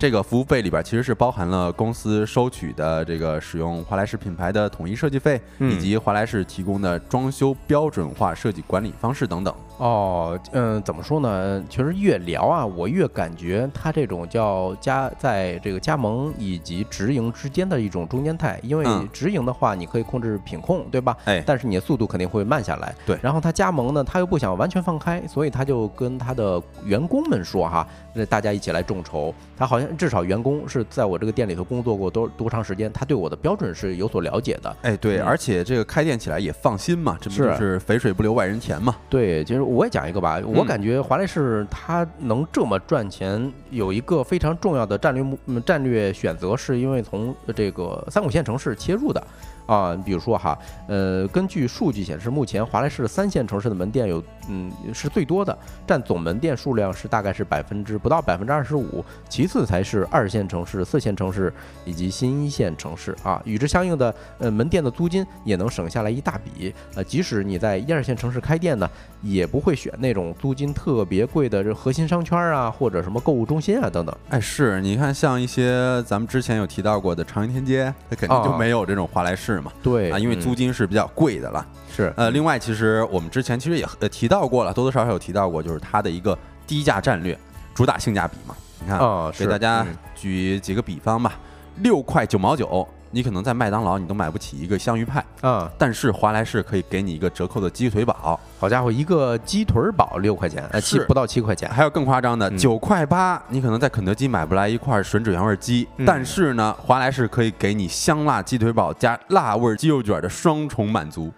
这个服务费里边其实是包含了公司收取的这个使用华莱士品牌的统一设计费，嗯以及华莱士提供的装修标准化设计管理方式等等。哦，嗯，怎么说呢？其实越聊啊，我越感觉他这种叫加在这个加盟以及直营之间的一种中间态。因为嗯直营的话，你可以控制品控，对吧？哎但是你的速度肯定会慢下来。对然后他加盟呢，他又不想完全放开，所以他就跟他的员工们说哈，那大家一起来众筹。他好像至少员工是在我这个店里头工作过多多长时间，他对我的标准是有所了解的。哎，对，嗯而且这个开店起来也放心嘛，这不是就是肥水不流外人田嘛？对，其实我也讲一个吧，我嗯感觉华莱士它能这么赚钱，有一个非常重要的战略目嗯战略选择，是因为从这个三五线城市切入的。啊，比如说哈，呃，根据数据显示，目前华莱士三线城市的门店有，嗯，是最多的，占总门店数量是大概是百分之不到百分之二十五，其次才是二线城市、四线城市以及新一线城市啊。与之相应的，呃，门店的租金也能省下来一大笔。呃，即使你在一二线城市开店呢，也不会选那种租金特别贵的这核心商圈啊，或者什么购物中心啊等等。哎，是，你看像一些咱们之前有提到过的长安天街，它肯定就啊没有这种华莱士嘛。对啊，因为嗯租金是比较贵的了。是呃，另外，其实我们之前其实也呃提到过了，多多少少有提到过，就是它的一个低价战略，主打性价比嘛。你看，哦，给大家嗯举几个比方吧，六块九毛九你可能在麦当劳你都买不起一个香芋派，啊，但是华莱士可以给你一个折扣的鸡腿堡，好家伙，一个鸡腿堡六块钱，呃，七不到七块钱，还有更夸张的嗯九块八，你可能在肯德基买不来一块吮指原味鸡，嗯但是呢，华莱士可以给你香辣鸡腿堡加辣味鸡肉卷的双重满足。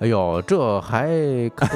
哎呦，这还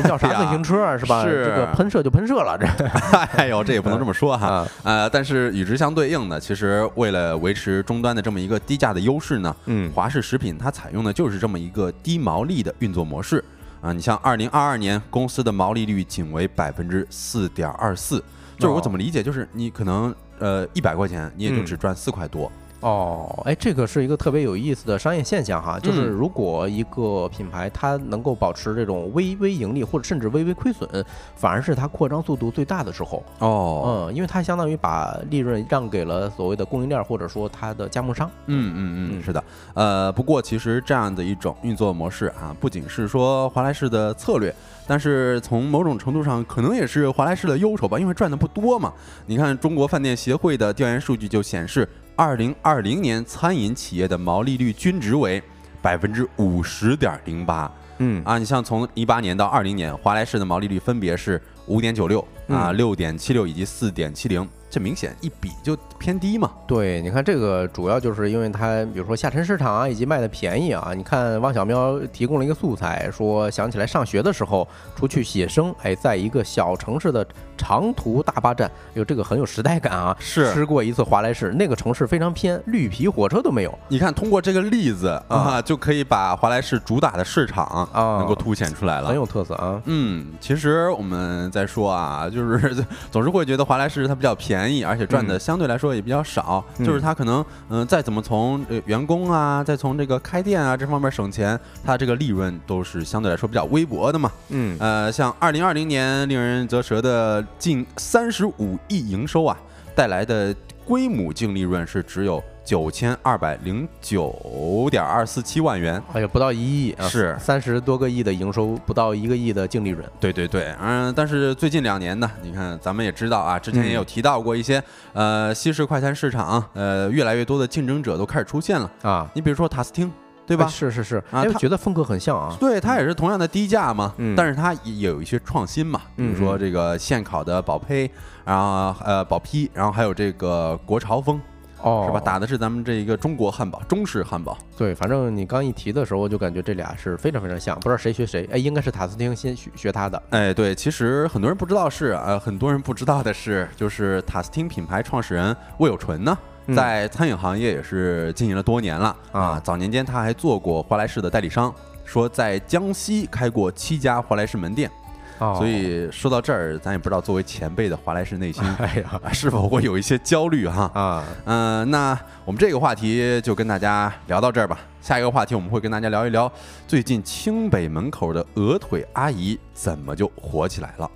叫啥 自行车啊？是吧？是这个喷射就喷射了，这 哎呦，这也不能这么说哈。啊，呃，但是与之相对应的，其实为了维持终端的这么一个低价的优势呢，嗯华氏食品它采用的就是这么一个低毛利的运作模式啊。你像二零二二年公司的毛利率仅为百分之四点二四，就是我怎么理解，就是你可能呃一百块钱你也就嗯只赚四块多。哦，哎，这个是一个特别有意思的商业现象哈，就是嗯如果一个品牌它能够保持这种微微盈利或者甚至微微亏损，反而是它扩张速度最大的时候。哦，嗯，因为它相当于把利润让给了所谓的供应链或者说它的加盟商。嗯嗯嗯，嗯是的，呃，不过其实这样的一种运作模式啊，不仅是说华莱士的策略，但是从某种程度上可能也是华莱士的忧愁吧，因为赚的不多嘛。你看中国饭店协会的调研数据就显示，二零二零年餐饮企业的毛利率均值为百分之五十点零八嗯啊。你像从一八年到二零年，华莱士的毛利率分别是五点九六啊、嗯六点七六以及四点七零，这明显一比就偏低嘛。对，你看这个主要就是因为它，比如说下沉市场啊，以及卖的便宜啊。你看汪小喵提供了一个素材，说想起来上学的时候出去写生，哎，在一个小城市的长途大巴站，有这个很有时代感啊。是吃过一次华莱士，那个城市非常偏，绿皮火车都没有你看，通过这个例子啊，就可以把华莱士主打的市场啊能够凸显出来了。很有特色啊。嗯，其实我们在说啊，就是 总是会觉得华莱士它比较便宜，而且赚的相对来说也比较少。嗯就是它可能嗯、再怎么从呃员工啊，再从这个开店啊这方面省钱，它这个利润都是相对来说比较微薄的嘛。嗯呃，像二零二零年令人啧舌的近三十五亿营收啊，带来的规模净利润是只有九千二百零九点二四七万元。哎呀，不到一亿啊，是三十多个亿的营收，不到一个亿的净利润。对对对，嗯，但是最近两年呢，你看咱们也知道啊，之前也有提到过一些，呃，西式快餐市场，呃，越来越多的竞争者都开始出现了。啊，你比如说塔斯汀，对对吧？是是是，啊它觉得风格很像啊。对，它也是同样的低价嘛，嗯但是它也有一些创新嘛，比如说这个现烤的宝胚，然后呃宝坯，然后还有这个国潮风，哦，是吧？打的是咱们这一个中国汉堡，中式汉堡。对，反正你刚一提的时候，我就感觉这俩是非常非常像，不知道谁学谁。哎，应该是塔斯汀先学学他的。哎，对，其实很多人不知道是，呃，很多人不知道的是，就是塔斯汀品牌创始人魏有纯呢，嗯在餐饮行业也是经营了多年了啊早年间他还做过华莱士的代理商，说在江西开过七家华莱士门店。哦所以说到这儿，咱也不知道作为前辈的华莱士内心 哎呀啊是否会有一些焦虑哈。啊，嗯、那我们这个话题就跟大家聊到这儿吧。下一个话题我们会跟大家聊一聊最近清北门口的鹅腿阿姨怎么就火起来了。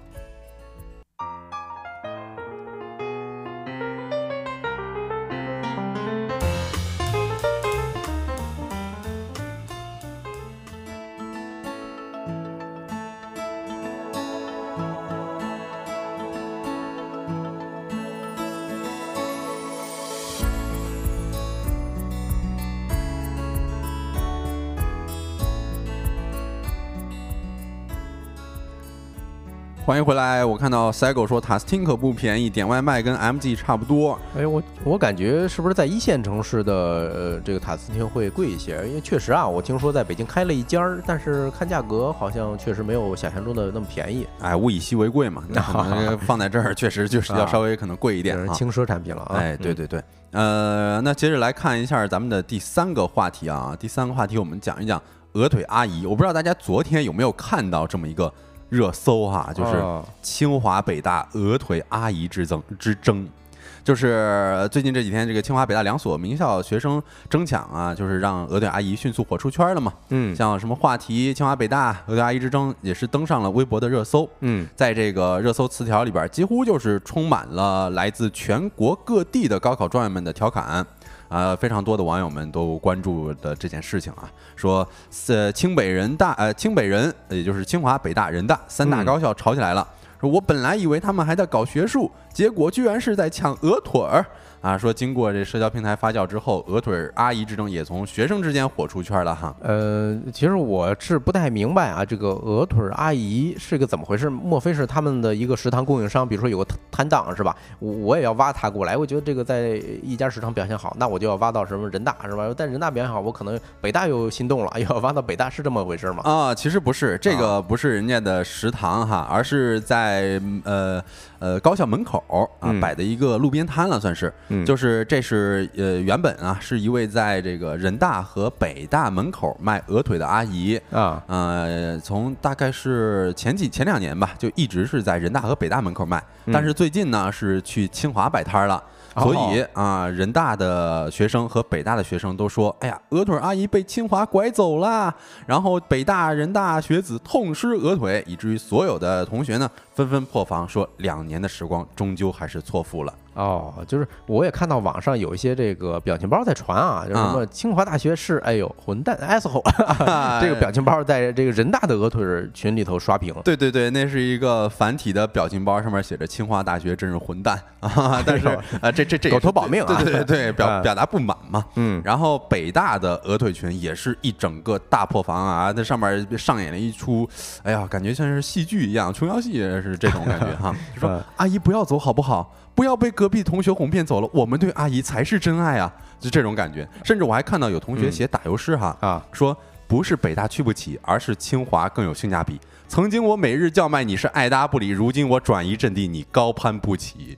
欢迎回来！我看到 Sego 说塔斯汀可不便宜，点外卖跟 MG 差不多。哎，我我感觉是不是在一线城市的呃这个塔斯汀会贵一些？因为确实啊，我听说在北京开了一家儿，但是看价格好像确实没有想象中的那么便宜，哎，物以稀为贵嘛，那可能放在这儿确实就是要稍微可能贵一点轻奢产品了啊。哎，对嗯，对对，呃，那接着来看一下咱们的第三个话题啊。第三个话题我们讲一讲鹅腿阿姨。我不知道大家昨天有没有看到这么一个热搜哈、就是哦清华北大鹅腿阿姨之争之争。就是最近这几天，这个清华北大两所名校学生争抢啊，就是让鹅腿阿姨迅速火出圈了嘛。嗯像什么话题，清华北大鹅腿阿姨之争也是登上了微博的热搜。嗯在这个热搜词条里边，几乎就是充满了来自全国各地的高考状元们的调侃。呃，非常多的网友们都关注的这件事情啊，说呃清北人大呃清北人，也就是清华北大人大三大高校吵起来了，说我本来以为他们还在搞学术，结果居然是在抢鹅腿儿。啊，说经过这社交平台发酵之后，鹅腿阿姨之争也从学生之间火出圈了哈。呃，其实我是不太明白啊，这个鹅腿阿姨是个怎么回事？莫非是他们的一个食堂供应商？比如说有个摊档是吧？我我也要挖他过来。我觉得这个在一家食堂表现好，那我就要挖到什么人大是吧？但人大表现好，我可能北大又心动了，要挖到北大是这么回事吗？啊，其实不是，这个不是人家的食堂哈，而是在呃。呃，高校门口啊摆的一个路边摊了，算是，就是这是呃原本啊是一位在这个人大和北大门口卖鹅腿的阿姨啊，呃，从大概是前几前两年吧，就一直是在人大和北大门口卖，但是最近呢是去清华摆摊了。所以啊，人大的学生和北大的学生都说：“哎呀，鹅腿阿姨被清华拐走了。”然后北大、人大学子痛失鹅腿，以至于所有的同学呢纷纷破防，说两年的时光终究还是错付了。哦，就是我也看到网上有一些这个表情包在传啊，就什么清华大学是哎呦混蛋 asshole，这个表情包在这个人大的鹅腿群里头刷屏。对对对，那是一个繁体的表情包，上面写着清华大学真是混蛋啊！但是啊，这这这狗头保命，对对对对，表表达不满嘛。嗯，然后北大的鹅腿群也是一整个大破防啊，那上面上演了一出，哎呀，感觉像是戏剧一样，琼瑶戏是这种感觉哈。就说阿姨不要走好不好？不要被隔壁同学哄骗走了，我们对阿姨才是真爱啊！就这种感觉，甚至我还看到有同学写打油诗哈啊，说不是北大去不起，而是清华更有性价比。曾经我每日叫卖你是爱搭不理，如今我转移阵地你高攀不起。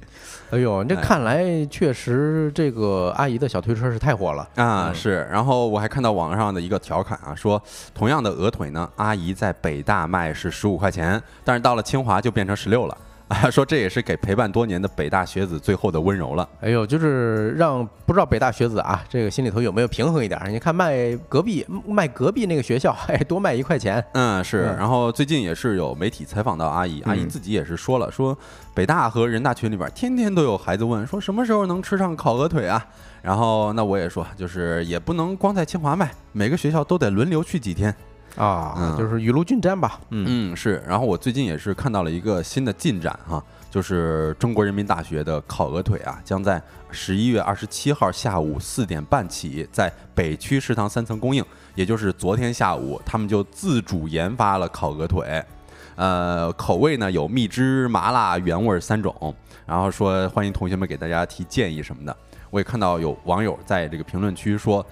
哎呦，这看来确实这个阿姨的小推车是太火了啊！是，然后我还看到网上的一个调侃啊，说同样的鹅腿呢，阿姨在北大卖是十五块钱，但是到了清华就变成十六了。啊，说这也是给陪伴多年的北大学子最后的温柔了。哎呦，就是让不知道北大学子啊，这个心里头有没有平衡一点？你看卖隔壁卖隔壁那个学校，哎，多卖一块钱。嗯，是。然后最近也是有媒体采访到阿姨，阿姨自己也是说了，说北大和人大群里边天天都有孩子问，说什么时候能吃上烤鹅腿啊？然后那我也说，就是也不能光在清华卖，每个学校都得轮流去几天。啊，就是雨露均沾吧。嗯嗯是。然后我最近也是看到了一个新的进展哈，就是中国人民大学的烤鹅腿啊，将在十一月二十七号下午四点半起在北区食堂三层供应。也就是昨天下午，他们就自主研发了烤鹅腿，呃，口味呢有蜜汁、麻辣、原味三种。然后说欢迎同学们给大家提建议什么的。我也看到有网友在这个评论区说。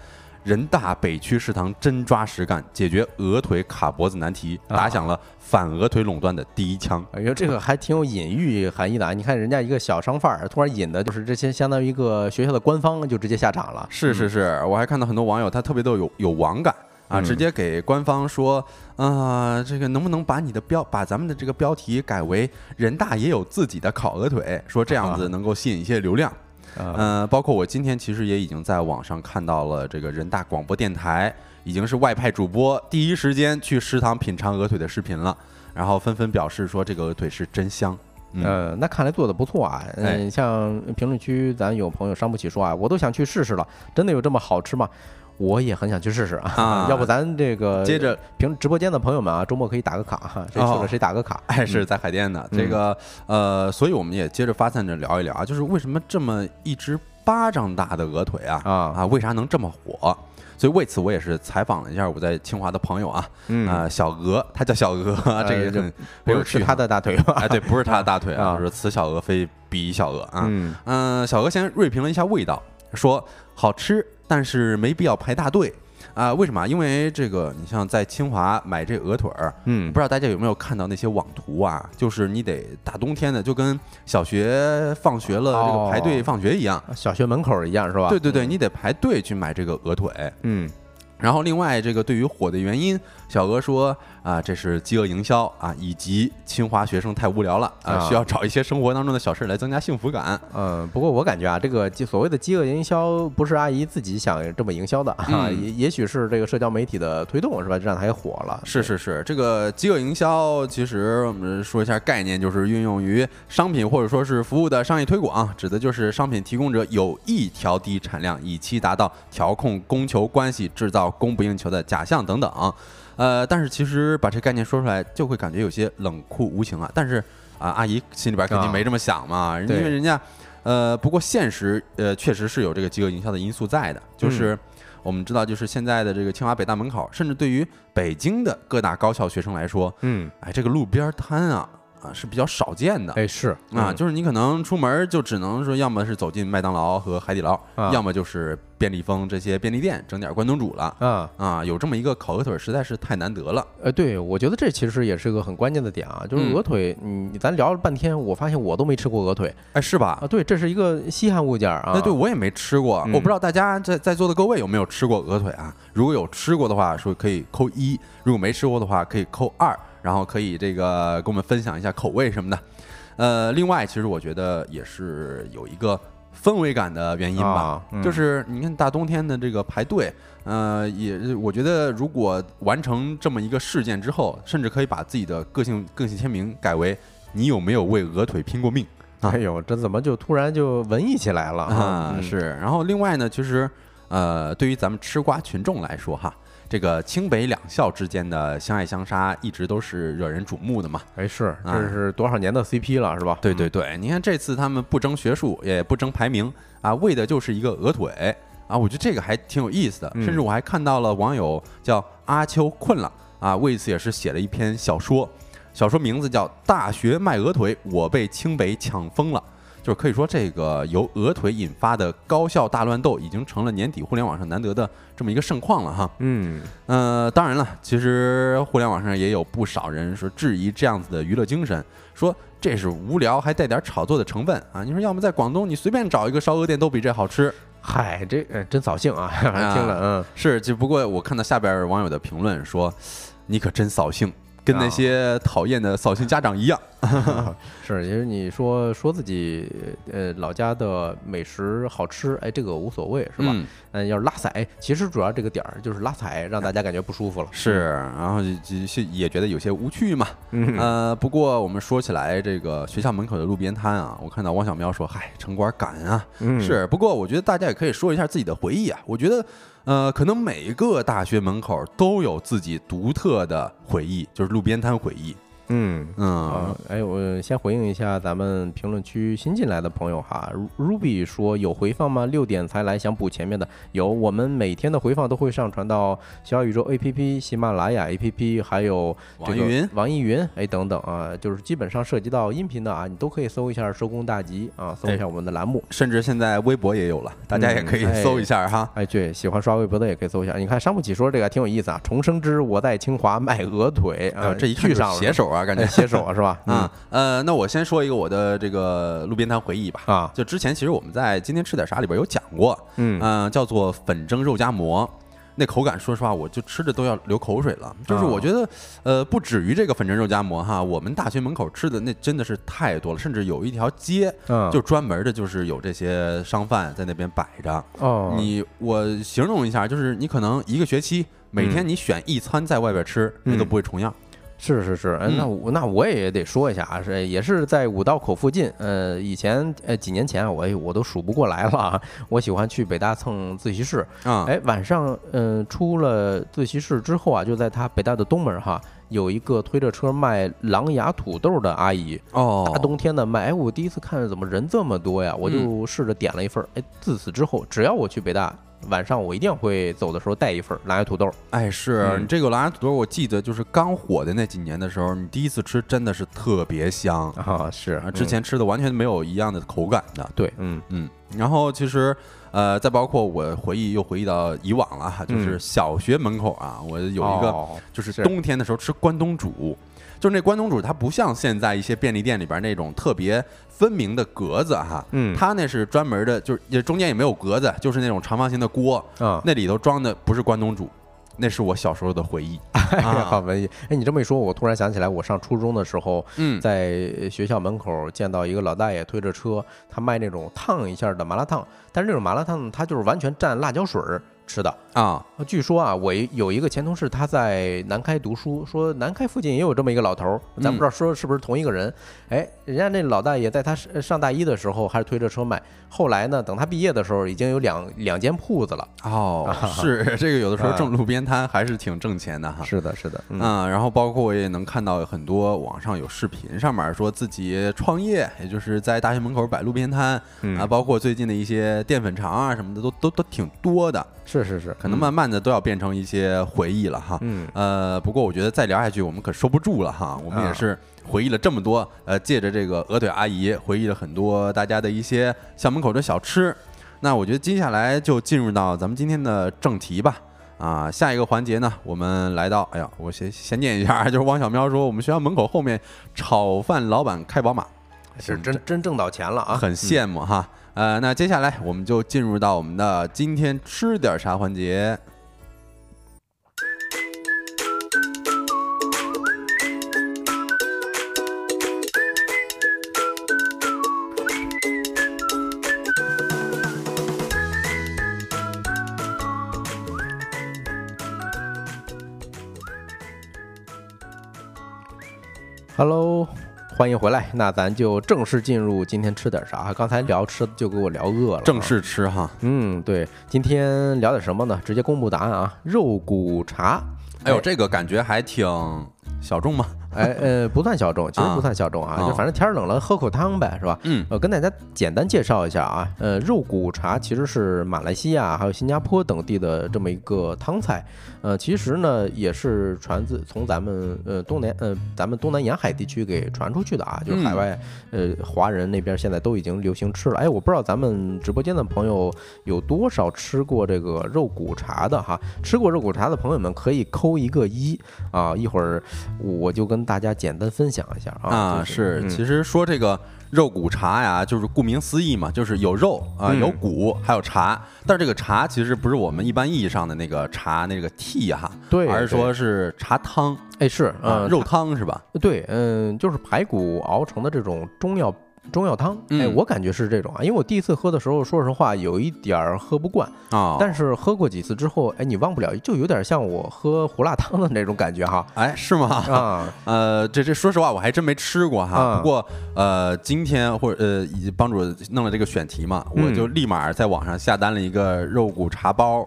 人大北区食堂真抓实干，解决鹅腿卡脖子难题，打响了反鹅腿垄断的第一枪。哎呦，这个还挺有隐喻含义的啊！你看人家一个小商贩儿，突然引的就是这些，相当于一个学校的官方就直接下场了。是是是，我还看到很多网友他特别的有有网感啊，直接给官方说啊，这个能不能把你的标把咱们的这个标题改为人大也有自己的烤鹅腿，说这样子能够吸引一些流量。嗯，包括我今天其实也已经在网上看到了这个人大广播电台已经是外派主播第一时间去食堂品尝鹅腿的视频了，然后纷纷表示说这个鹅腿是真香。呃，那看来做的不错啊。嗯，像评论区咱有朋友伤不起说啊，我都想去试试了，真的有这么好吃吗？我也很想去试试啊！要不咱这个接着平直播间的朋友们啊，周末可以打个卡哈，谁去了谁打个卡。哎，是在海淀的这个呃，所以我们也接着发散着聊一聊啊，就是为什么这么一只巴掌大的鹅腿啊啊啊，为啥能这么火？所以为此我也是采访了一下我在清华的朋友啊，啊小鹅，他叫小鹅，这个就不是他的大腿吧？哎，对，不是他的大腿啊，是此小鹅非彼小鹅啊。嗯，小鹅先锐评了一下味道，说好吃。但是没必要排大队啊？为什么？因为这个，你像在清华买这鹅腿儿，嗯，不知道大家有没有看到那些网图啊？就是你得大冬天的，就跟小学放学了这个排队放学一样，小学门口一样是吧？对对对，你得排队去买这个鹅腿，嗯。然后另外这个对于火的原因，小鹅说。啊，这是饥饿营销啊，以及清华学生太无聊了啊，需要找一些生活当中的小事来增加幸福感。嗯，不过我感觉啊，这个所谓的饥饿营销不是阿姨自己想这么营销的啊，也也许是这个社交媒体的推动是吧，让它也火了。是是是，这个饥饿营销其实我们说一下概念，就是运用于商品或者说是服务的商业推广，指的就是商品提供者有意调低产量，以期达到调控供求关系、制造供不应求的假象等等。呃，但是其实把这概念说出来，就会感觉有些冷酷无情啊。但是啊，阿姨心里边肯定没这么想嘛，因为人家，呃，不过现实呃确实是有这个饥饿营销的因素在的，就是我们知道，就是现在的这个清华北大门口，甚至对于北京的各大高校学生来说，嗯，哎，这个路边摊啊啊是比较少见的。哎是啊，嗯就是你可能出门就只能说，要么是走进麦当劳和海底捞，啊要么就是便利蜂这些便利店整点关东煮了。啊，啊，有这么一个烤鹅腿实在是太难得了。呃，对，我觉得这其实也是个很关键的点啊，就是嗯鹅腿，你咱聊了半天，我发现我都没吃过鹅腿哎，是吧啊，？对，这是一个稀罕物件啊，哎，对，我也没吃过，嗯我不知道大家在在座的各位有没有吃过鹅腿啊？如果有吃过的话，说可以扣一；如果没吃过的话，可以扣二。然后可以这个跟我们分享一下口味什么的。呃，另外，其实我觉得也是有一个氛围感的原因吧，啊嗯就是你看大冬天的这个排队，呃，也我觉得如果完成这么一个事件之后，甚至可以把自己的个性个性签名改为“你有没有为鹅腿拼过命”。啊哎呦，这怎么就突然就文艺起来了啊，嗯是。然后另外呢，其实呃，对于咱们吃瓜群众来说哈，这个清北两校之间的相爱相杀一直都是惹人瞩目的嘛。哎是，啊这是多少年的 CP 了是吧？对对对，你看这次他们不争学术，也不争排名啊，为的就是一个鹅腿啊，我觉得这个还挺有意思的。嗯甚至我还看到了网友叫阿秋困了啊，为此也是写了一篇小说，小说名字叫《大学卖鹅腿，我被清北抢疯了》。就是可以说，这个由鹅腿引发的高校大乱斗，已经成了年底互联网上难得的这么一个盛况了哈。嗯，呃，当然了，其实互联网上也有不少人说质疑这样子的娱乐精神，说这是无聊还带点炒作的成分啊。你说要么在广东，你随便找一个烧鹅店都比这好吃。嗨，这呃真扫兴啊，听了嗯。是，只不过我看到下边网友的评论说，你可真扫兴，跟那些讨厌的扫兴家长一样。是，其实你说说自己呃老家的美食好吃，哎，这个无所谓是吧？嗯嗯，要是拉踩，其实主要这个点儿就是拉踩，让大家感觉不舒服了。是，然后也觉得有些无趣嘛。嗯，呃，不过我们说起来，这个学校门口的路边摊啊，我看到汪小喵说，嗨，城管赶啊，嗯是。不过我觉得大家也可以说一下自己的回忆啊。我觉得，呃，可能每个大学门口都有自己独特的回忆，就是路边摊回忆。嗯。嗯啊，哎，我先回应一下咱们评论区新进来的朋友哈，Ru-，Ruby 说有回放吗？六点才来，想补前面的。有，我们每天的回放都会上传到小宇宙 APP、喜马拉雅 APP，还有网易云网易云，哎等等啊，就是基本上涉及到音频的啊，你都可以搜一下“收工大吉”啊，搜一下我们的栏目。甚至现在微博也有了，大家也可以搜一下哈。哎，对，喜欢刷微博的也可以搜一下。你看，伤不起说这个挺有意思啊，重生之我在清华卖鹅腿啊，呃，这一看就是续上了写手啊，感觉哎写手啊，是吧？啊，呃，那我先说一个我的这个路边摊回忆吧。嗯啊，就之前其实我们在今天吃点啥里边有讲过，嗯嗯、叫做粉蒸肉夹馍。那口感，说实话，我就吃着都要流口水了。就是啊我觉得，呃，不止于这个粉蒸肉夹馍哈，我们大学门口吃的那真的是太多了，甚至有一条街嗯，就专门的，就是有这些商贩在那边摆着。哦，你我形容一下，就是你可能一个学期每天你选一餐在外边吃，那都嗯不会重样。是是是，哎那嗯我那我也得说一下啊，是也是在五道口附近，呃，以前呃几年前啊我也我都数不过来了啊，我喜欢去北大蹭自习室，啊，哎，晚上嗯、呃出了自习室之后啊，就在他北大的东门哈，有一个推着车卖狼牙土豆的阿姨，哦，大冬天的卖，哎，我第一次看着怎么人这么多呀，我就试着点了一份儿，哎，自此之后，只要我去北大。晚上我一定会走的时候带一份儿狼牙土豆，哎，是嗯。你这个狼牙土豆，我记得就是刚火的那几年的时候，你第一次吃真的是特别香。啊，是啊，之前吃的完全没有一样的口感的。对，嗯嗯，然后其实呃，再包括我回忆又回忆到以往了哈，就是嗯。小学门口啊，我有一个哦就是是。冬天的时候吃关东煮。就是那关东煮，它不像现在一些便利店里边那种特别分明的格子哈，嗯它那是专门的，就是也中间也没有格子，就是那种长方形的锅，啊，那里头装的不是关东煮，那是我小时候的回忆。哎呀，好啊文艺！哎，你这么一说，我突然想起来，我上初中的时候，嗯，在学校门口见到一个老大爷推着车，他卖那种烫一下的麻辣烫，但是那种麻辣烫它就是完全蘸辣椒水儿，吃的。啊，呃据说啊，我有一个前同事，他在南开读书，说南开附近也有这么一个老头儿，咱不知道说是不是同一个人。哎，人家那老大爷在他上上大一的时候还是推着车卖，后来呢，等他毕业的时候，已经有两两间铺子了。哦，是这个，有的时候挣路边摊还是挺挣钱的哈。是的，是的，嗯，嗯，然后包括我也能看到很多网上有视频，上面说自己创业，也就是在大学门口摆路边摊嗯啊，包括最近的一些淀粉肠啊什么的，都都都挺多的，是是是是，可能慢慢的都要变成一些回忆了哈。嗯，呃，不过我觉得再聊下去，我们可收不住了哈。我们也啊是回忆了这么多，呃，借着这个鹅腿阿姨，回忆了很多大家的一些校门口的小吃。那我觉得接下来就进入到咱们今天的正题吧。啊，下一个环节呢，我们来到，哎呀，我先先念一下，就是汪小喵说，我们学校门口后面炒饭老板开宝马，是真真挣到钱了啊，很羡慕哈。呃，那接下来我们就进入到我们的今天吃点啥环节。Hello，欢迎回来。那咱就正式进入今天吃点啥。刚才聊吃的就给我聊饿了。正，式吃哈。嗯，对，今天聊点什么呢？直接公布答案啊，肉骨茶。哎呦，这个感觉还挺小众吗？哎呃，不算小众，其实啊不算小众啊，啊就反正天儿冷了，喝口汤呗，是吧？嗯呃，跟大家简单介绍一下啊，呃，肉骨茶其实是马来西亚还有新加坡等地的这么一个汤菜，呃，其实呢也是传自从咱们呃东南呃咱们东南沿海地区给传出去的啊，就是海嗯外呃华人那边现在都已经流行吃了。哎，我不知道咱们直播间的朋友有多少吃过这个肉骨茶的哈？吃过肉骨茶的朋友们可以扣一个一啊，一会儿我就跟大家简单分享一下啊。啊，就是嗯其实说这个肉骨茶呀，就是顾名思义嘛，就是有肉啊，嗯有骨，还有茶。但是这个茶其实不是我们一般意义上的那个茶那个 tea 哈，对而是说是茶汤哎是嗯，呃肉汤是吧？对，嗯，就是排骨熬成的这种中药中药汤。哎，嗯我感觉是这种啊，因为我第一次喝的时候，说实话有一点儿喝不惯，啊，但是喝过几次之后，哎，你忘不了，就有点像我喝胡辣汤的那种感觉哈。哎是吗？啊，呃，这这说实话我还真没吃过哈。啊不过呃，今天或者呃，帮主弄了这个选题嘛，我嗯就立马在网上下单了一个肉骨茶包。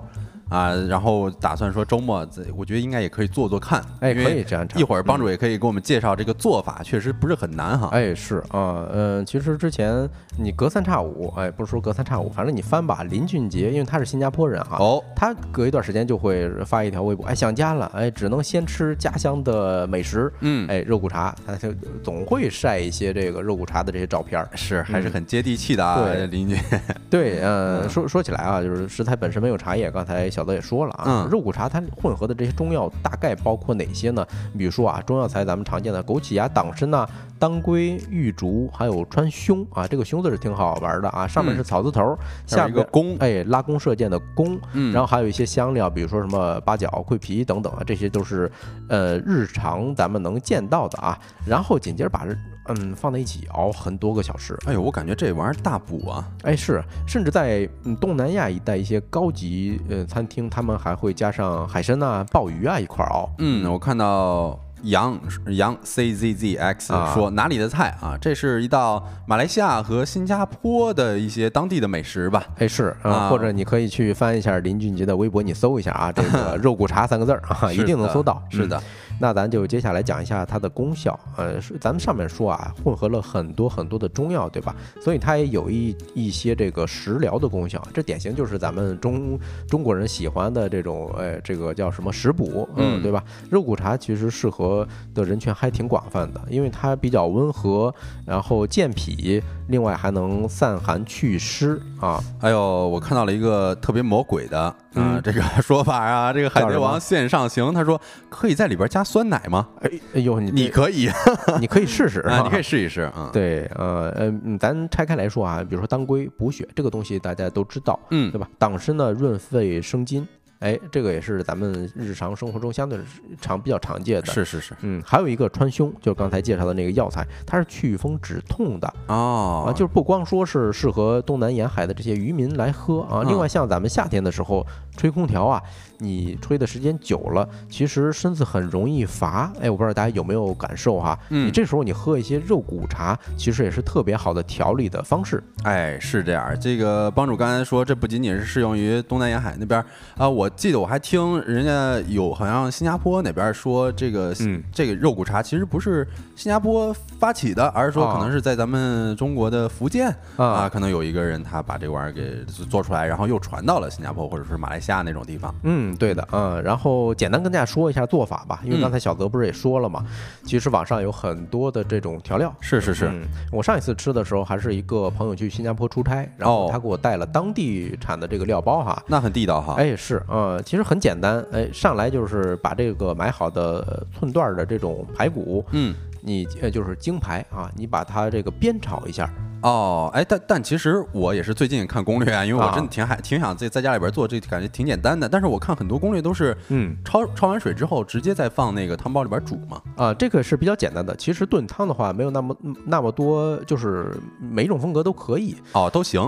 啊，然后打算说周末，我觉得应该也可以做做看，哎，可以这样尝一会儿帮主也可以给我们介绍这个做法，确实不是很难哈。哎，是啊，嗯，其实之前你隔三差五，哎，不是说隔三差五，反正你翻吧，林俊杰，因为他是新加坡人哈，哦，他隔一段时间就会发一条微博，哎，想家了，哎，只能先吃家乡的美食，嗯，哎，肉骨茶，他就总会晒一些这个肉骨茶的这些照片儿。是还是很接地气的啊，对林俊。对，呃，嗯说说起来啊，就是食材本身没有茶叶，刚才小德也说了啊，嗯肉骨茶它混合的这些中药大概包括哪些呢？比如说啊，中药材咱们常见的枸杞呀、党参呐、当归、玉竹，还有川芎啊，这个芎字是挺好玩的啊，上面嗯是草字头，还下一个弓，哎拉弓射箭的弓，嗯，然后还有一些香料，比如说什么八角、桂皮等等啊，这些都是呃日常咱们能见到的啊。然后紧接着把这嗯放在一起熬很多个小时，哎呦，我感觉这玩意儿大补啊。哎是，甚至在嗯东南亚一带一些高级呃餐厅，他们还会加上海参呐、鲍鱼啊一块儿熬。嗯，我看到杨杨 C Z Z X 啊说哪里的菜啊？这是一道马来西亚和新加坡的一些当地的美食吧？哎是啊、啊或者你可以去翻一下林俊杰的微博，你搜一下啊，这个 肉骨茶三个字儿啊，一定能搜到。嗯是的，那咱就接下来讲一下它的功效。呃，咱们上面说啊，混合了很多很多的中药，对吧？所以它也有一一些这个食疗的功效。这典型就是咱们中中国人喜欢的这种，呃，这个叫什么食补，嗯，嗯对吧？肉骨茶其实适合的人群还挺广泛的，因为它比较温和，然后健脾，另外还能散寒祛湿啊。还有我看到了一个特别魔鬼的啊、嗯这个说法啊，这个海贼王线上行，他说可以在里边加酸奶吗？哎哎呦，你你可以这 你可以试试啊，你可以试一试啊。对，呃呃，嗯咱拆开来说啊，比如说当归补血这个东西大家都知道，嗯对吧？党参呢润肺生津哎，这个也是咱们日常生活中相对常比较常见的。是是是，嗯，还有一个川芎，就是刚才介绍的那个药材，它是祛风止痛的哦啊，就是不光说是适合东南沿海的这些渔民来喝啊，嗯另外像咱们夏天的时候吹空调啊，你吹的时间久了，其实身子很容易乏。哎，我不知道大家有没有感受哈？嗯你这时候你喝一些肉骨茶，其实也是特别好的调理的方式。哎，是这样。这个帮主刚才说，这不仅仅是适用于东南沿海那边儿啊，我记得我还听人家有好像新加坡那边儿说，这个、嗯这个肉骨茶其实不是新加坡发起的，而是说啊可能是在咱们中国的福建啊啊，可能有一个人他把这玩意儿给做出来，然后又传到了新加坡或者是马来西亚那种地方。嗯，对的，嗯，然后简单跟大家说一下做法吧，因为嗯刚才小泽不是也说了嘛，其实网上有很多的这种调料。是是是，嗯，我上一次吃的时候还是一个朋友去新加坡出差，然后哦他给我带了当地产的这个料包哈。那很地道哈。哎，是，嗯，其实很简单，哎，上来就是把这个买好的呃寸段的这种排骨，嗯。你呃就是京排啊，你把它这个煸炒一下，哦，哎，但但其实我也是最近看攻略啊，因为我啊真的挺还挺想在在家里边做，这感觉挺简单的。但是我看很多攻略都是嗯，焯焯完水之后直接再放那个汤包里边煮嘛。啊，这个是比较简单的。其实炖汤的话，没有那么嗯那么多，就是每一种风格都可以。哦，都行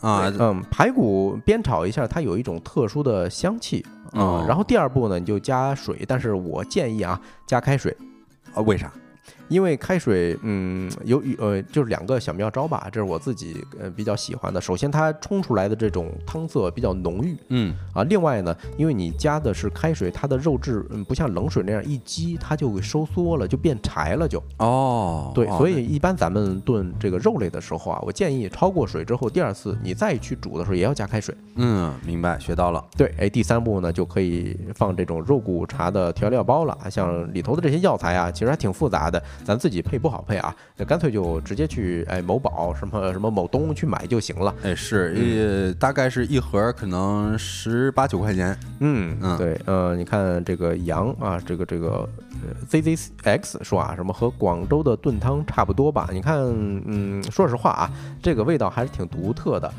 啊。嗯，排骨煸炒一下，它有一种特殊的香气。嗯哦，然后第二步呢，你就加水，但是我建议啊，加开水，啊，为啥？因为开水，嗯，有呃，就是两个小妙招吧，这是我自己呃比较喜欢的。首先，它冲出来的这种汤色比较浓郁嗯，啊。另外呢，因为你加的是开水，它的肉质嗯不像冷水那样一激它就给收缩了，就变柴了就。哦，对，哦所以一般咱们炖这个肉类的时候啊，我建议焯过水之后，第二次你再去煮的时候也要加开水。嗯，明白，学到了。对，哎，第三步呢就可以放这种肉骨茶的调料包了。像里头的这些药材啊，其实还挺复杂的，咱自己配不好配啊，那干脆就直接去哎某宝什么什么某东去买就行了。哎，是，呃，大概是一盒可能十八九块钱。嗯嗯对，呃，你看这个羊啊，这个这个呃 ZZX 说啊，什么和广州的炖汤差不多吧？你看，嗯，说实话啊，这个味道还是挺独特的。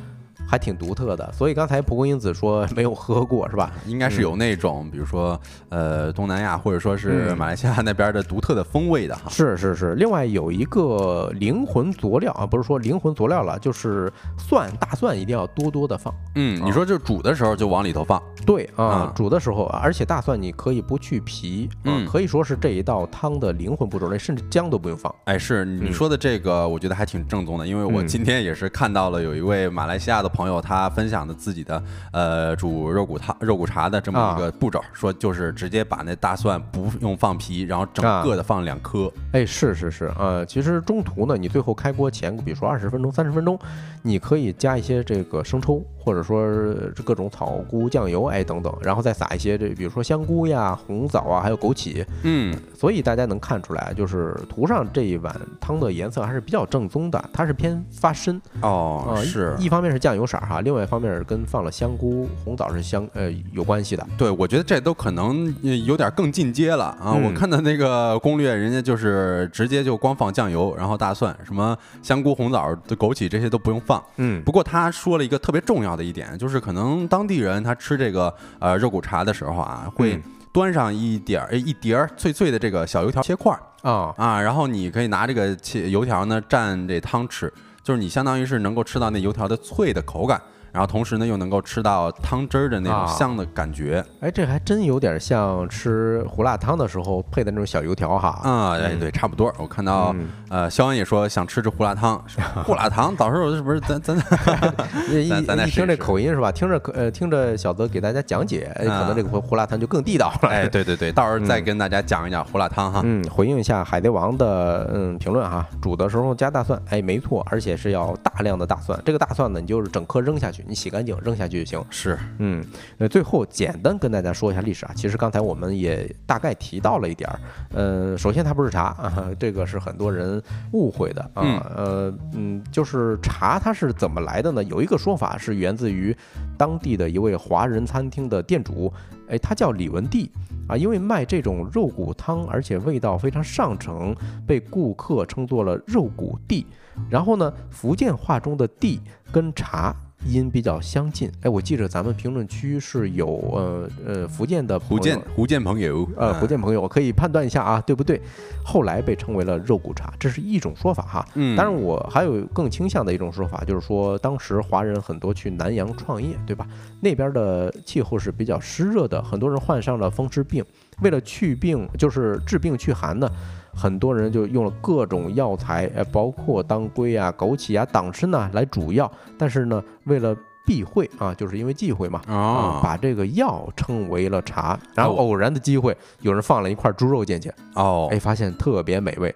还挺独特的，所以刚才蒲公英子说没有喝过是吧？应该是有那种，比如说，呃，东南亚或者说是嗯马来西亚那边的独特的风味的哈。是是是，另外有一个灵魂佐料啊，不是说灵魂佐料了，就是蒜，大蒜一定要多多的放。嗯，你说就煮的时候就往里头放。对啊啊，煮的时候，而且大蒜你可以不去皮，啊嗯。可以说是这一道汤的灵魂步骤，那甚至姜都不用放。哎，是你嗯。说的这个，我觉得还挺正宗的，因为我嗯。今天也是看到了有一位马来西亚的朋友，他分享的自己的呃煮肉骨汤、肉骨茶的这么一个步骤，说就是直接把那大蒜不用放皮，然后整个的放两颗。哎，是是是，呃，其实中途呢，你最后开锅前，比如说二十分钟、三十分钟，你可以加一些这个生抽，或者说是各种草菇、酱油，哎等等，然后再撒一些这，比如说香菇呀、红枣啊，还有枸杞。嗯，所以大家能看出来，就是图上这一碗汤的颜色还是比较正宗的，它是偏发深哦，是。一方面是酱油色儿哈，另外一方面是跟放了香菇、红枣是相呃有关系的。对，我觉得这都可能呃有点更进阶了啊！嗯我看的那个攻略，人家就是直接就光放酱油，然后大蒜、什么香菇、红枣、枸杞这些都不用放。嗯不过他说了一个特别重要的一点，就是可能当地人他吃这个呃肉骨茶的时候啊，会嗯端上一点儿、哎一碟儿脆脆的这个小油条切块儿啊啊，然后你可以拿这个切油条呢蘸这汤吃，就是你相当于是能够吃到那油条的脆的口感。然后同时呢，又能够吃到汤汁儿的那啊种香的感觉哎，这还真有点像吃胡辣汤的时候配的那种小油条哈。啊，哎，对，差不多。我看到嗯呃，肖恩也说想吃吃胡辣汤，说 胡辣汤，到时候是不是咱咱 一咱咱再一听这口音是吧？听着可呃听着小泽给大家讲解，哎，可啊能这个胡胡辣汤就更地道了。哎，对对对，到时候再嗯跟大家讲一讲胡辣汤哈。嗯，回应一下海贼王的嗯评论哈，煮的时候加大蒜，哎，没错，而且是要大量的大蒜。这个大蒜呢，你就是整颗扔下去，你洗干净扔下去就行。是，嗯，呃，最后简单跟大家说一下历史啊。其实刚才我们也大概提到了一点儿。呃，首先它不是茶啊，这个是很多人误会的啊。嗯呃，嗯，就是茶它是怎么来的呢？有一个说法是源自于当地的一位华人餐厅的店主，哎，他叫李文帝。啊，因为卖这种肉骨汤，而且味道非常上乘，被顾客称作了肉骨地。然后呢，福建话中的地跟茶音比较相近。哎，我记着咱们评论区是有呃呃福建的福建福建朋友，呃福建朋友我可以判断一下啊，对不对？后来被称为了肉骨茶，这是一种说法哈。嗯，当然我还有更倾向的一种说法，就是说当时华人很多去南洋创业，对吧？那边的气候是比较湿热的，很多人患上了风湿病，为了去病就是治病去寒呢。很多人就用了各种药材，呃，包括当归啊、枸杞啊、党参呐来煮药，但是呢，为了避讳啊，就是因为忌讳嘛，啊，把这个药称为了茶。然后偶然的机会，有人放了一块猪肉进去，哦，哎，发现特别美味。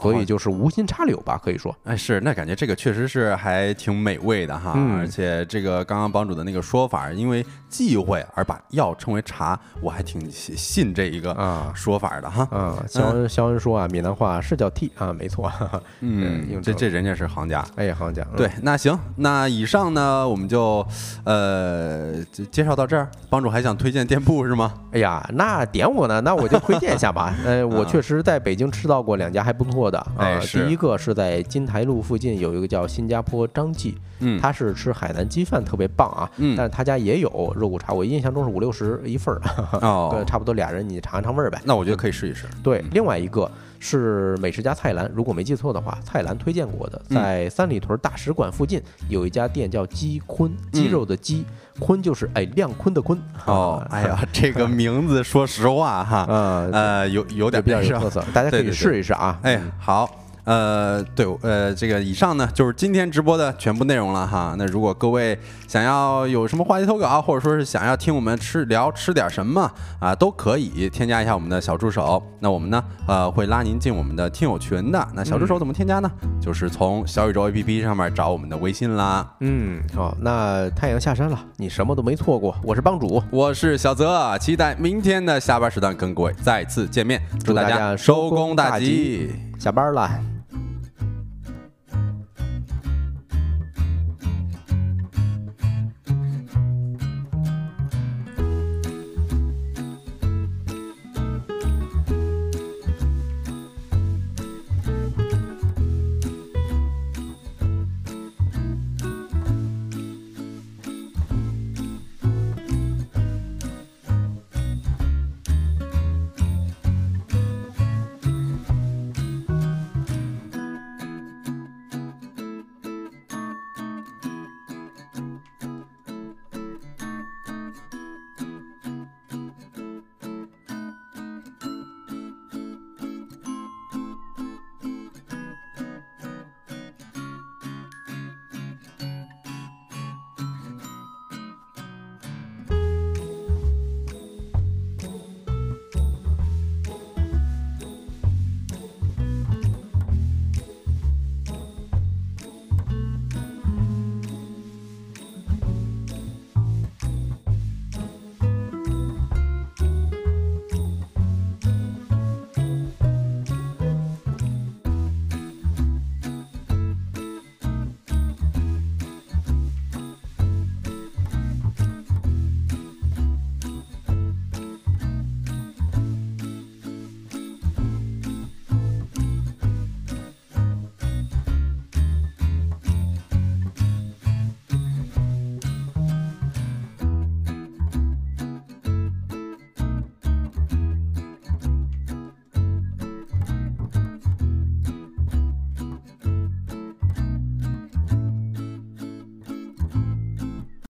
所以就是无心插柳吧，可以说，哎，是那感觉这个确实是还挺美味的哈，而且这个刚刚帮主的那个说法，因为忌讳而把药称为茶，我还挺信这一个啊说法的哈。嗯，肖恩肖恩说啊，闽南话是叫替啊，没错，嗯，这这人家是行家，哎，行家。对，那行，那以上呢，我们就呃介绍到这儿。帮主还想推荐店铺是吗？哎呀，那点我呢，那我就推荐一下吧。呃，我确实在北京吃到过两家还不错。的啊，第一个是在金台路附近有一个叫新加坡张记，嗯，他是吃海南鸡饭特别棒啊，嗯，但是他家也有肉骨茶，我印象中是五六十一份儿，哦，差不多俩人你尝尝味儿呗。那我觉得可以试一试。对，另外一个是美食家蔡澜，如果没记错的话，蔡澜推荐过的，在三里屯大使馆附近有一家店叫鸡坤，鸡肉的鸡。坤就是哎，亮坤的坤哦，哎呀，这个名字说实话哈，呃，有有点比较有特色，大家可以试一试啊。哎，好。呃，对，呃，这个以上呢就是今天直播的全部内容了哈。那如果各位想要有什么话题投稿，或者说是想要听我们吃聊吃点什么啊，都可以添加一下我们的小助手。那我们呢，呃，会拉您进我们的听友群的。那小助手怎么添加呢？就是从小宇宙 APP 上面找我们的微信啦。嗯，好，那太阳下山了，你什么都没错过。我是帮主，我是小泽，期待明天的下班时段跟各位再次见面。祝大家收工大吉，下班了。